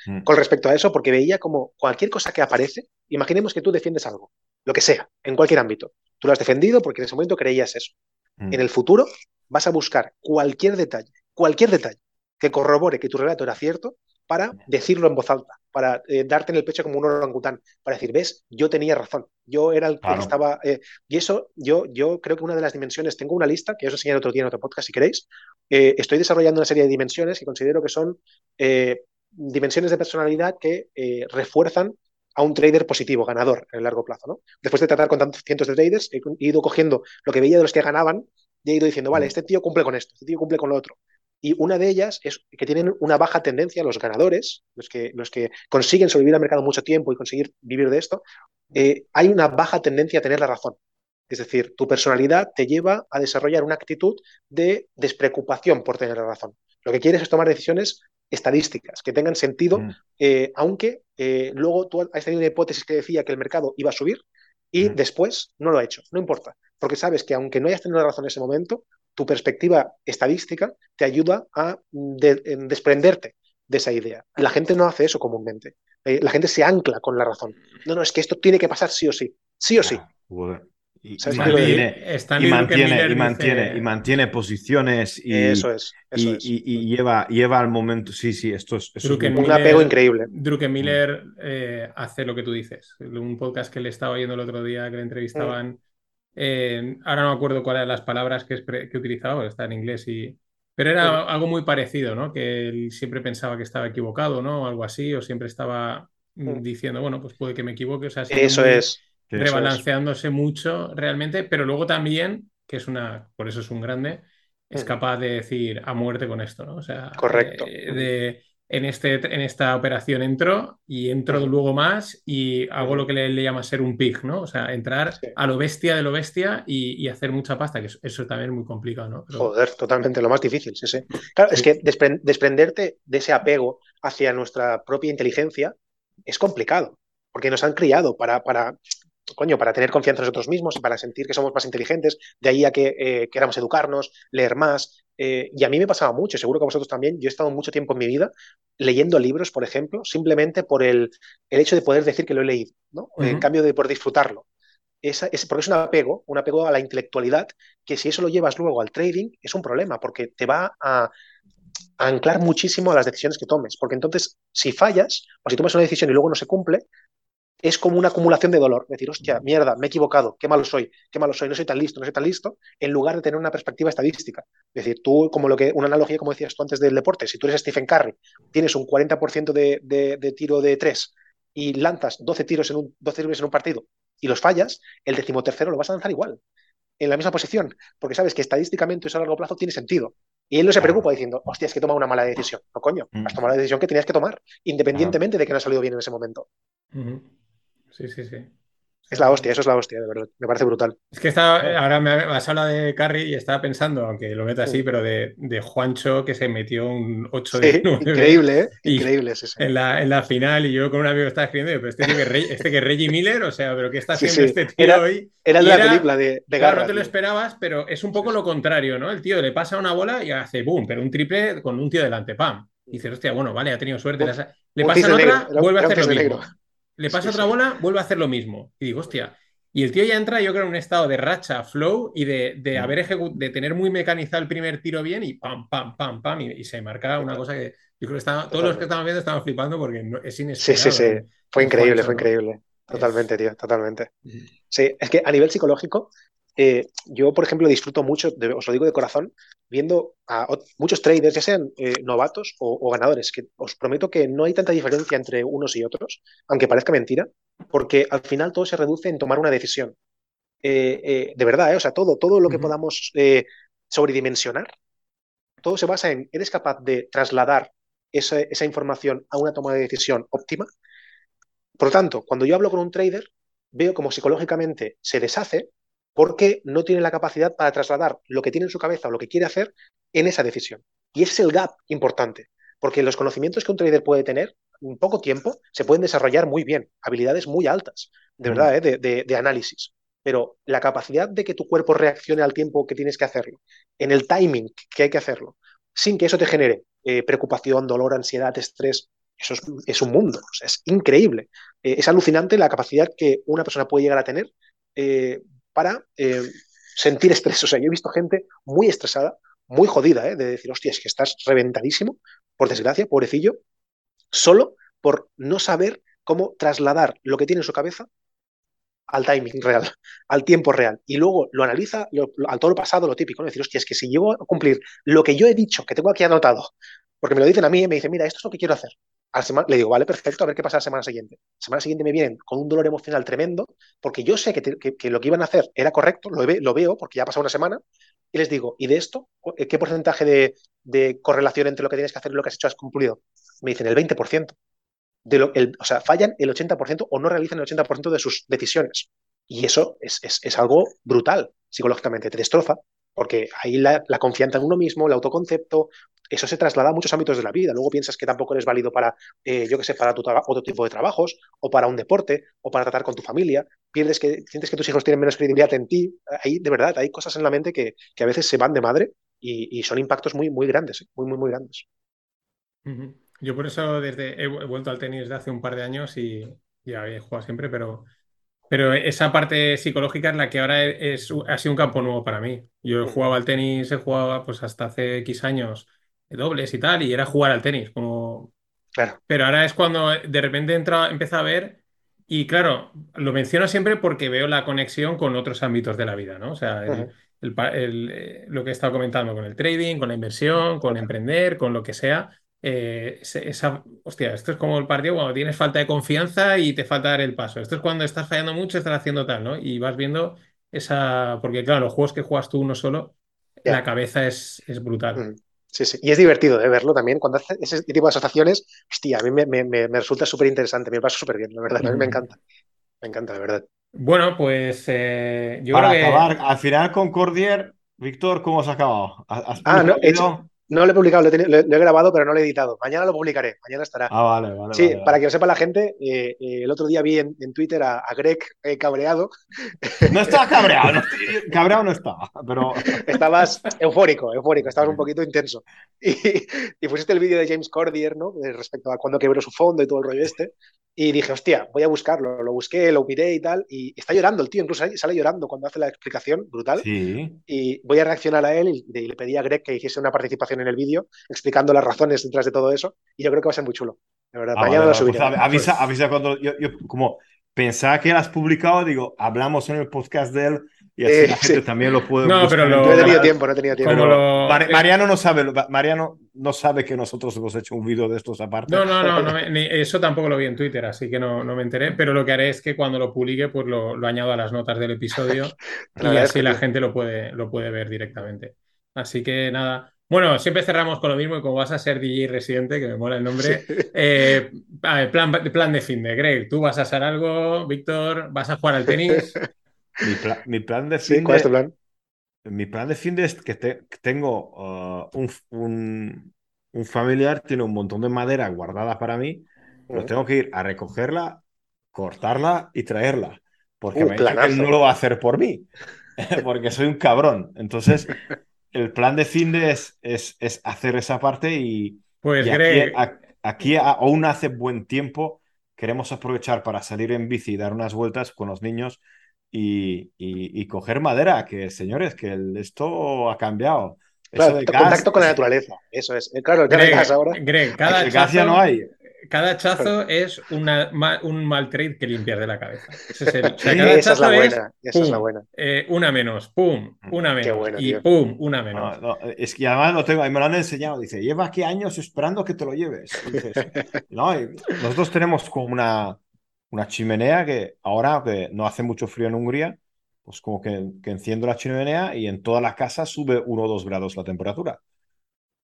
mm. con respecto a eso, porque veía como cualquier cosa que aparece, imaginemos que tú defiendes algo lo que sea, en cualquier ámbito. Tú lo has defendido porque en ese momento creías eso. Mm. En el futuro vas a buscar cualquier detalle, cualquier detalle que corrobore que tu relato era cierto para decirlo en voz alta, para eh, darte en el pecho como un orangután, para decir, ves, yo tenía razón, yo era el que estaba... Eh", y eso, yo, yo creo que una de las dimensiones, tengo una lista que os enseñaré otro día en otro podcast si queréis, eh, estoy desarrollando una serie de dimensiones que considero que son dimensiones de personalidad que refuerzan a un trader positivo, ganador en el largo plazo. ¿no? Después de tratar con tantos cientos de traders, he ido cogiendo lo que veía de los que ganaban y he ido diciendo, vale, mm. este tío cumple con esto, este tío cumple con lo otro. Y una de ellas es que tienen una baja tendencia, los ganadores, los que, los que consiguen sobrevivir al mercado mucho tiempo y conseguir vivir de esto, eh, hay una baja tendencia a tener la razón. Es decir, tu personalidad te lleva a desarrollar una actitud de despreocupación por tener la razón. Lo que quieres es tomar decisiones estadísticas que tengan sentido, mm. eh, aunque eh, luego tú has tenido una hipótesis que decía que el mercado iba a subir y mm. después no lo ha hecho. No importa, porque sabes que aunque no hayas tenido razón en ese momento, tu perspectiva estadística te ayuda a desprenderte de esa idea. La gente no hace eso comúnmente. Eh, la gente se ancla con la razón. No, no, es que esto tiene que pasar sí o sí. Sí o sí. Y, mantiene, y, mantiene, y, mantiene, posiciones y, eso es, y, lleva, lleva al momento. Sí, sí, esto es, un apego increíble. Druckenmiller eh, hace lo que tú dices. Un podcast que le estaba oyendo el otro día que le entrevistaban. Mm. Eh, ahora no me acuerdo cuáles eran las palabras que, que utilizaba, está en inglés y. Pero era algo muy parecido, ¿no? Que él siempre pensaba que estaba equivocado, ¿no? O algo así, o siempre estaba mm. diciendo, bueno, pues puede que me equivoque. O sea, eso es rebalanceándose mucho realmente, pero luego también, que es una, por eso es un grande, es mm. capaz de decir a muerte con esto, ¿no? O sea, correcto. Eh, de, en, este, en esta operación entro y entro mm. luego más y hago lo que le, llama ser un pig, ¿no? O sea, entrar a lo bestia de lo bestia y, hacer mucha pasta, que eso, también es muy complicado, ¿no? Joder, totalmente, lo más difícil, sí, sí. Claro, es que desprenderte de ese apego hacia nuestra propia inteligencia es complicado, porque nos han criado para, para coño, para tener confianza en nosotros mismos y para sentir que somos más inteligentes, de ahí a que eh, queramos educarnos, leer más. Eh, y a mí me pasaba mucho, seguro que a vosotros también, yo he estado mucho tiempo en mi vida leyendo libros, por ejemplo, simplemente por el, el hecho de poder decir que lo he leído, ¿no? En cambio de por disfrutarlo. Esa, es, porque es un apego, un apego a la intelectualidad, que si eso lo llevas luego al trading, es un problema, porque te va a, a anclar muchísimo a las decisiones que tomes. Porque entonces, si fallas, o si tomas una decisión y luego no se cumple, es como una acumulación de dolor. Decir, hostia, mierda, me he equivocado, qué malo soy, qué malo soy, no soy tan listo, no soy tan listo, en lugar de tener una perspectiva estadística. Es decir, tú, como lo que, una analogía, como decías tú antes del deporte, si tú eres Stephen Curry, tienes un 40% de, de, tiro de tres y lanzas 12 tiros en un, 12 tiros en un partido, y los fallas, el decimotercero lo vas a lanzar igual, en la misma posición, porque sabes que estadísticamente eso a largo plazo tiene sentido. Y él no se preocupa diciendo, hostia, es que toma una mala decisión. No, coño, has tomado la decisión que tenías que tomar, independientemente de que no ha salido bien en ese momento. Sí, sí, sí. Es la hostia, eso es la hostia, de verdad. Me parece brutal. Es que estaba, ahora me has hablado de Carry y estaba pensando, aunque lo meta así, pero de, de, Juancho que se metió un 8 de 9. Increíble, ¿eh? [LAUGHS] Increíble es En la, en la final, y yo con un amigo estaba escribiendo, pero este que, este que es Reggie Miller, o sea, pero ¿qué está haciendo este tío hoy? Era de la película de, de Claro, no te lo esperabas, pero es un poco lo contrario, ¿no? El tío le pasa una bola y hace boom, pero un triple con un tío delante, pam. Y dices, hostia, bueno, vale, ha tenido suerte. Le pasa otra, vuelve a hacer lo mismo. Le pasa otra bola, vuelve a hacer lo mismo. Y digo, hostia. Y el tío ya entra, yo creo, en un estado de racha, flow y de, de mm. haber de tener muy mecanizado el primer tiro bien y pam, pam, pam, pam. Y, se marca una cosa que yo creo que todos los que estaban viendo estaban flipando porque es inesperado. Sí, sí, sí. Fue increíble, fue increíble. Totalmente, tío, totalmente. Sí, es que a nivel psicológico, eh, yo, por ejemplo, disfruto mucho, os lo digo de corazón, viendo a muchos traders, ya sean eh, novatos o, ganadores, que os prometo que no hay tanta diferencia entre unos y otros, aunque parezca mentira, porque al final todo se reduce en tomar una decisión. Eh, de verdad, o sea, todo, todo lo que podamos sobredimensionar, todo se basa en, ¿eres capaz de trasladar esa, esa información a una toma de decisión óptima? Por lo tanto, cuando yo hablo con un trader, veo como psicológicamente se deshace porque no tiene la capacidad para trasladar lo que tiene en su cabeza o lo que quiere hacer en esa decisión. Y ese es el gap importante, porque los conocimientos que un trader puede tener en poco tiempo se pueden desarrollar muy bien, habilidades muy altas, de verdad, ¿eh? de, análisis. Pero la capacidad de que tu cuerpo reaccione al tiempo que tienes que hacerlo, en el timing que hay que hacerlo, sin que eso te genere eh, preocupación, dolor, ansiedad, estrés, eso es, un mundo, es increíble. Eh, es alucinante la capacidad que una persona puede llegar a tener para eh, sentir estrés. O sea, yo he visto gente muy estresada, muy jodida, ¿eh? de decir, hostia, es que estás reventadísimo, por desgracia, pobrecillo, solo por no saber cómo trasladar lo que tiene en su cabeza al timing real, al tiempo real. Y luego lo analiza al todo lo pasado, lo típico, ¿no? decir, hostia, es que si llego a cumplir lo que yo he dicho, que tengo aquí anotado, porque me lo dicen a mí y me dicen, mira, esto es lo que quiero hacer le digo, vale, perfecto, a ver qué pasa la semana siguiente. La semana siguiente me vienen con un dolor emocional tremendo, porque yo sé que, lo que iban a hacer era correcto, lo, lo, veo, porque ya ha pasado una semana, y les digo, ¿y de esto? ¿Qué porcentaje de, correlación entre lo que tienes que hacer y lo que has hecho has cumplido? Me dicen el 20%. De lo, o sea, fallan el 80% o no realizan el 80% de sus decisiones. Y eso es, es algo brutal psicológicamente, te destroza, porque ahí la, confianza en uno mismo, el autoconcepto, eso se traslada a muchos ámbitos de la vida. Luego piensas que tampoco eres válido para, eh, yo qué sé, para tu otro tipo de trabajos, o para un deporte, o para tratar con tu familia. Pierdes que, sientes que tus hijos tienen menos credibilidad en ti. Ahí, de verdad, hay cosas en la mente que, a veces se van de madre y, son impactos muy, muy grandes, ¿eh? muy, muy, muy grandes. Yo por eso desde he vuelto al tenis de hace un par de años y ya he jugado siempre, pero pero esa parte psicológica es la que ahora es, ha sido un campo nuevo para mí. Yo jugaba al tenis, he jugado pues hasta hace X años dobles y tal, y era jugar al tenis. Como... Claro. Pero ahora es cuando de repente entra, empieza a ver, y claro, lo menciono siempre porque veo la conexión con otros ámbitos de la vida, ¿no? O sea, eh, lo que he estado comentando con el trading, con la inversión, con emprender, con lo que sea eh, esa, hostia, esto es como el partido cuando tienes falta de confianza y te falta dar el paso. Esto es cuando estás fallando mucho, estás haciendo tal, ¿no? Y vas viendo esa, porque claro, los juegos que juegas tú uno solo, la cabeza es, es brutal. Mm. Sí, sí. Y es divertido de verlo también. Cuando hace ese tipo de asociaciones, hostia, a mí me, resulta súper interesante, me pasa súper bien, la verdad. A mí me encanta. Me encanta, la verdad. Bueno, pues eh, yo Para creo que... acabar, al final con Cordier, Víctor, ¿cómo has acabado? ah, no, hecho, no lo he publicado, lo he, grabado, pero no lo he editado. Mañana lo publicaré, mañana estará. Ah, vale, vale. Sí, para que lo sepa la gente, eh, eh, el otro día vi en, Twitter a, Greg eh, cabreado. No estaba [LAUGHS] cabreado, no, cabreado no estaba, pero. [LAUGHS] Estabas eufórico, eufórico, estabas un poquito intenso. [LAUGHS] Y, pusiste el vídeo de James Cordier, ¿no? Respecto a cuando quebró su fondo y todo el rollo este. Y dije, hostia, voy a buscarlo. Lo busqué, lo miré y tal. Y está llorando el tío, incluso sale llorando cuando hace la explicación, brutal. Sí. Y voy a reaccionar a él y, le pedí a Greg que hiciese una participación en el vídeo explicando las razones detrás de todo eso. Y yo creo que va a ser muy chulo. De verdad, ah, mañana lo pues subiré. avisa, avisa cuando yo, como pensaba que has publicado, digo, hablamos en el podcast de él y así Eh, la gente sí. también lo puede No, buscar pero lo- No he tenido tiempo, no he tenido tiempo. Lo- Mar- Mariano no sabe, Mariano no sabe que nosotros hemos hecho un vídeo de estos aparte. No, no, no, no me- ni- eso tampoco lo vi en Twitter, así que no, no me enteré. Pero lo que haré es que cuando lo publique, pues lo, lo añado a las notas del episodio [LAUGHS] y así la gente lo puede, lo puede ver directamente. Así que nada. Bueno, siempre cerramos con lo mismo y como vas a ser DJ residente, que me mola el nombre. [LAUGHS] eh, a ver, plan, plan de fin de Greg, ¿tú vas a hacer algo? Víctor, ¿vas a jugar al tenis? [LAUGHS] Mi, pla- mi plan de Sí, fin ¿cuál es tu de, plan? mi plan de fin de es que, te- que tengo uh, un, un- un familiar, tiene un montón de madera guardada para mí, pero Ujú. tengo que ir a recogerla, cortarla y traerla. Porque Uh, me dicho que él no lo va a hacer por mí, [LAUGHS] porque soy un cabrón. Entonces, el plan de fin de es, es, es hacer esa parte y, Pues y aquí, Greg, a- aquí a- aún hace buen tiempo. Queremos aprovechar para salir en bici y dar unas vueltas con los niños y, y- y coger madera, que señores, que el- esto ha cambiado. Eso Claro, gas- contacto con la naturaleza. Eso es. Eh, Claro, el Greg, gas ahora. Greg, cada el gas ya hachazo- no hay. Cada hachazo es una, ma- un mal trade que limpias de la cabeza. Ese es el- o sea, Sí, cada esa es la buena. Esa es la buena. eh, una menos, pum, una Qué menos bueno, y tío. pum, una No, menos. no, es que además lo tengo, y me lo han enseñado. Dice, lleva aquí años esperando que te lo lleves. Y dices, [LAUGHS] no, y nosotros tenemos como una, una chimenea que ahora que no hace mucho frío en Hungría, pues como que, que enciendo la chimenea y en toda la casa sube uno o dos grados la temperatura.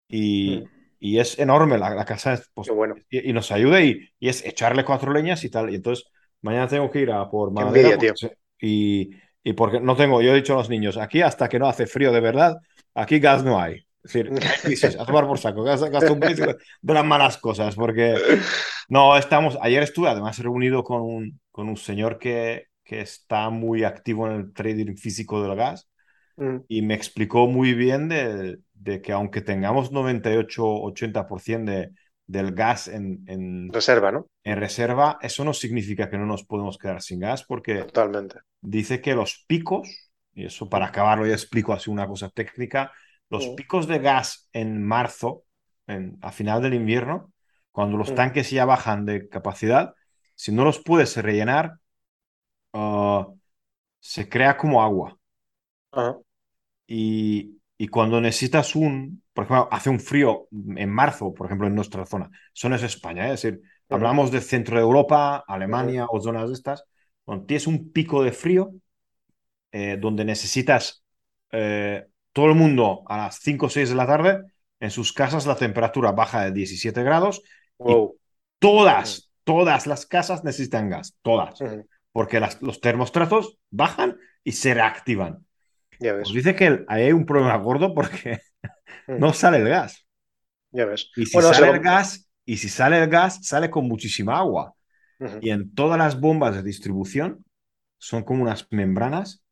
Y, Mm. y es enorme la, la casa, es, pues, bueno. y, y nos ayuda y, y es echarle cuatro leñas y tal. Y entonces mañana tengo que ir a por madera. envidia, porque y, y porque no tengo, yo he dicho a los niños, aquí hasta que no hace frío de verdad, aquí gas no hay. Es decir, dices, a tomar por saco, acostumbréis de las malas cosas, porque no estamos, ayer estuve además reunido con un, con un señor que, que está muy activo en el trading físico del gas Mm, y me explicó muy bien de, de que aunque tengamos 98-80% de, del gas en, en, Reserva, ¿no? en reserva, eso no significa que no nos podemos quedar sin gas, porque Totalmente. dice que los picos, y eso para acabarlo ya explico así una cosa técnica, los picos de gas en marzo, en, a final del invierno, cuando los tanques ya bajan de capacidad, si no los puedes rellenar, ah, se crea como agua. Ajá. Y, y cuando necesitas un, por ejemplo, hace un frío en marzo, por ejemplo, en nuestra zona, eso no es España, ¿eh? es decir, hablamos de centro de Europa, Alemania o zonas de estas, cuando tienes un pico de frío, eh, donde necesitas eh, todo el mundo a las 5 o 6 de la tarde, en sus casas la temperatura baja de 17 grados, Wow. todas, todas las casas necesitan gas, todas, porque las- los termostratos bajan y se reactivan. Ya ves. Pues dice que el- hay un problema gordo porque [LAUGHS] no sale el gas. Ya ves. Y si Bueno, sale el gas, y si sale el gas, sale con muchísima agua. Y en todas las bombas de distribución son como unas membranas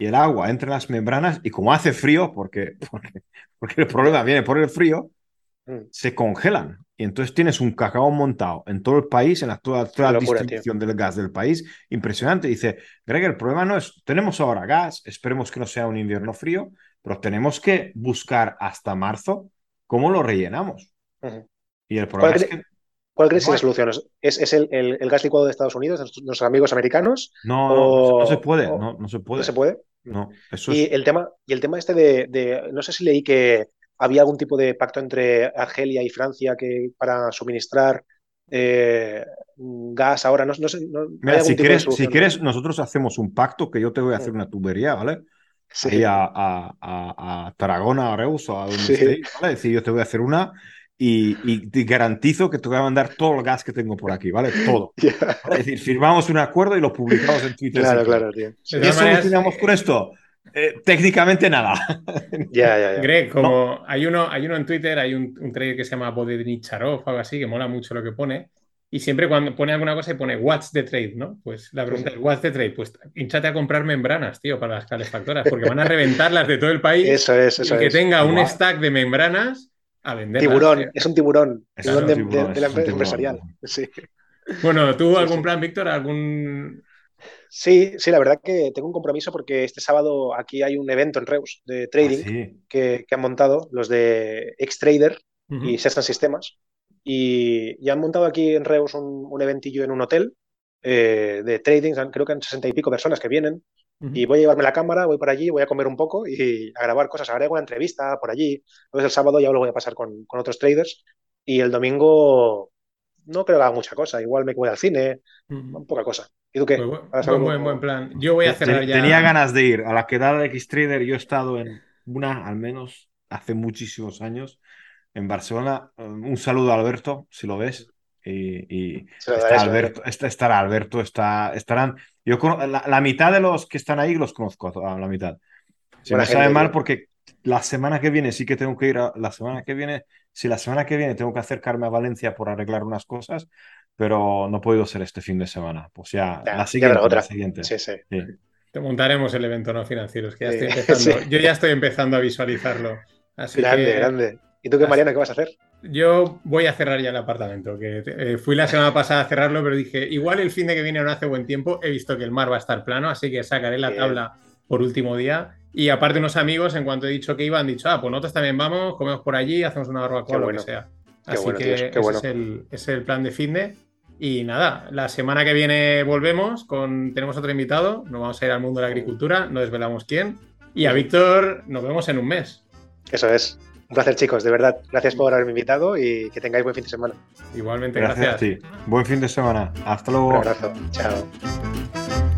y el agua entra en las membranas y como hace frío, porque, [LAUGHS] porque, porque el problema viene por el frío, Mm. se congelan. Y entonces tienes un cacao montado en todo el país, en la, toda, toda la locura, distribución del gas del país. Impresionante. Dice, Greg, el problema no es, tenemos ahora gas, esperemos que no sea un invierno frío, pero tenemos que buscar hasta marzo cómo lo rellenamos. Y el problema ¿Cuál es que ¿Cuál crees que No es la solución? ¿Es, es- el, el- el gas licuado de Estados Unidos, de nuestros, amigos americanos? no, no, se puede, o- no se puede. ¿No se puede? No, eso Y es... el tema, y el tema este de, de- no sé si leí que había algún tipo de pacto entre Argelia y Francia que para suministrar eh, gas ahora, no, no sé, no- ¿hay Mira, si quieres, si quieres, nosotros hacemos un pacto que yo te voy a hacer Mm. una tubería, ¿vale? Sí. Ahí a, a- a- a Tarragona, a Reus o a donde Sí. estéis, ¿vale? Es decir, yo te voy a hacer una y, y te garantizo que te voy a mandar todo el gas que tengo por aquí, ¿vale? Todo. [LAUGHS] Es decir, firmamos un acuerdo y lo publicamos en Twitter. Claro, claro, tío. ¿Qué solucionamos con esto? Eh, técnicamente nada. [LAUGHS] Ya, ya, ya. Greg, como hay uno, hay uno en Twitter, hay un, un trader que se llama Bodednicharov o algo así, que mola mucho lo que pone. Y siempre cuando pone alguna cosa y pone What's the trade, ¿no? Pues la pregunta es What's the trade? Pues hinchate a comprar membranas, tío, para las calefactoras, porque van a reventarlas de todo el país. Eso es, y eso el que es. tenga un stack de membranas a venderlas. Tiburón, es un tiburón. Es Tiburón de, tiburón, de- de la tiburón. empresarial. Sí. Bueno, ¿tú Sí, algún sí. plan, Víctor? ¿Algún sí, sí, la verdad que tengo un compromiso porque este sábado aquí hay un evento en Reus de trading Ah, sí. que, que han montado los de Xtrader Ujú. y Sessan Sistemas. Y, y han montado aquí en Reus un, un eventillo en un hotel eh, de trading. Creo que han sesenta y pico personas que vienen. Y voy a llevarme la cámara, voy por allí, voy a comer un poco y a grabar cosas. Haré alguna entrevista por allí. Entonces el sábado ya lo voy a pasar con, con otros traders y el domingo no creo que haga mucha cosa. Igual me voy al cine, poca cosa. ¿Y tú qué? Pues buen, buen, buen, plan. Yo voy a cerrar ya. Tenía ganas de ir a la quedada de X-Trader. Yo he estado en una, al menos hace muchísimos años, en Barcelona. Un saludo a Alberto, si lo ves. Y, y está Alberto, está, estará Alberto, está, estarán. Yo la, la, mitad de los que están ahí los conozco, a la mitad. Se me sabe mal porque la semana que viene sí que tengo que ir a la semana que viene. Si la semana que viene tengo que acercarme a Valencia por arreglar unas cosas, pero no he podido ser este fin de semana. Pues ya, la siguiente. otra. La siguiente. Sí, sí. sí. Te montaremos el evento no financiero, que ya estoy [LAUGHS] empezando. Yo ya estoy empezando a visualizarlo. Así grande, que... grande. ¿Y tú qué, Mariana, qué vas a hacer? Yo voy a cerrar ya el apartamento, que eh, fui la semana pasada a cerrarlo, pero dije, igual el fin de que viene no hace buen tiempo, he visto que el mar va a estar plano, así que sacaré la tabla por último día. Y aparte unos amigos, en cuanto he dicho que iba, han dicho, ah, pues nosotros también vamos, comemos por allí, hacemos una barbacoa, o lo que sea. Así bueno, que tíos, ese, bueno. es el, es el plan de fin de. Y nada, la semana que viene volvemos con. Tenemos otro invitado. Nos vamos a ir al mundo de la agricultura. No desvelamos quién. Y a Víctor nos vemos en un mes. Eso es. Un placer, chicos, de verdad. Gracias por haberme invitado y que tengáis buen fin de semana. Igualmente, Gracias, gracias. a ti. Buen fin de semana. Hasta luego. Un abrazo. Chao.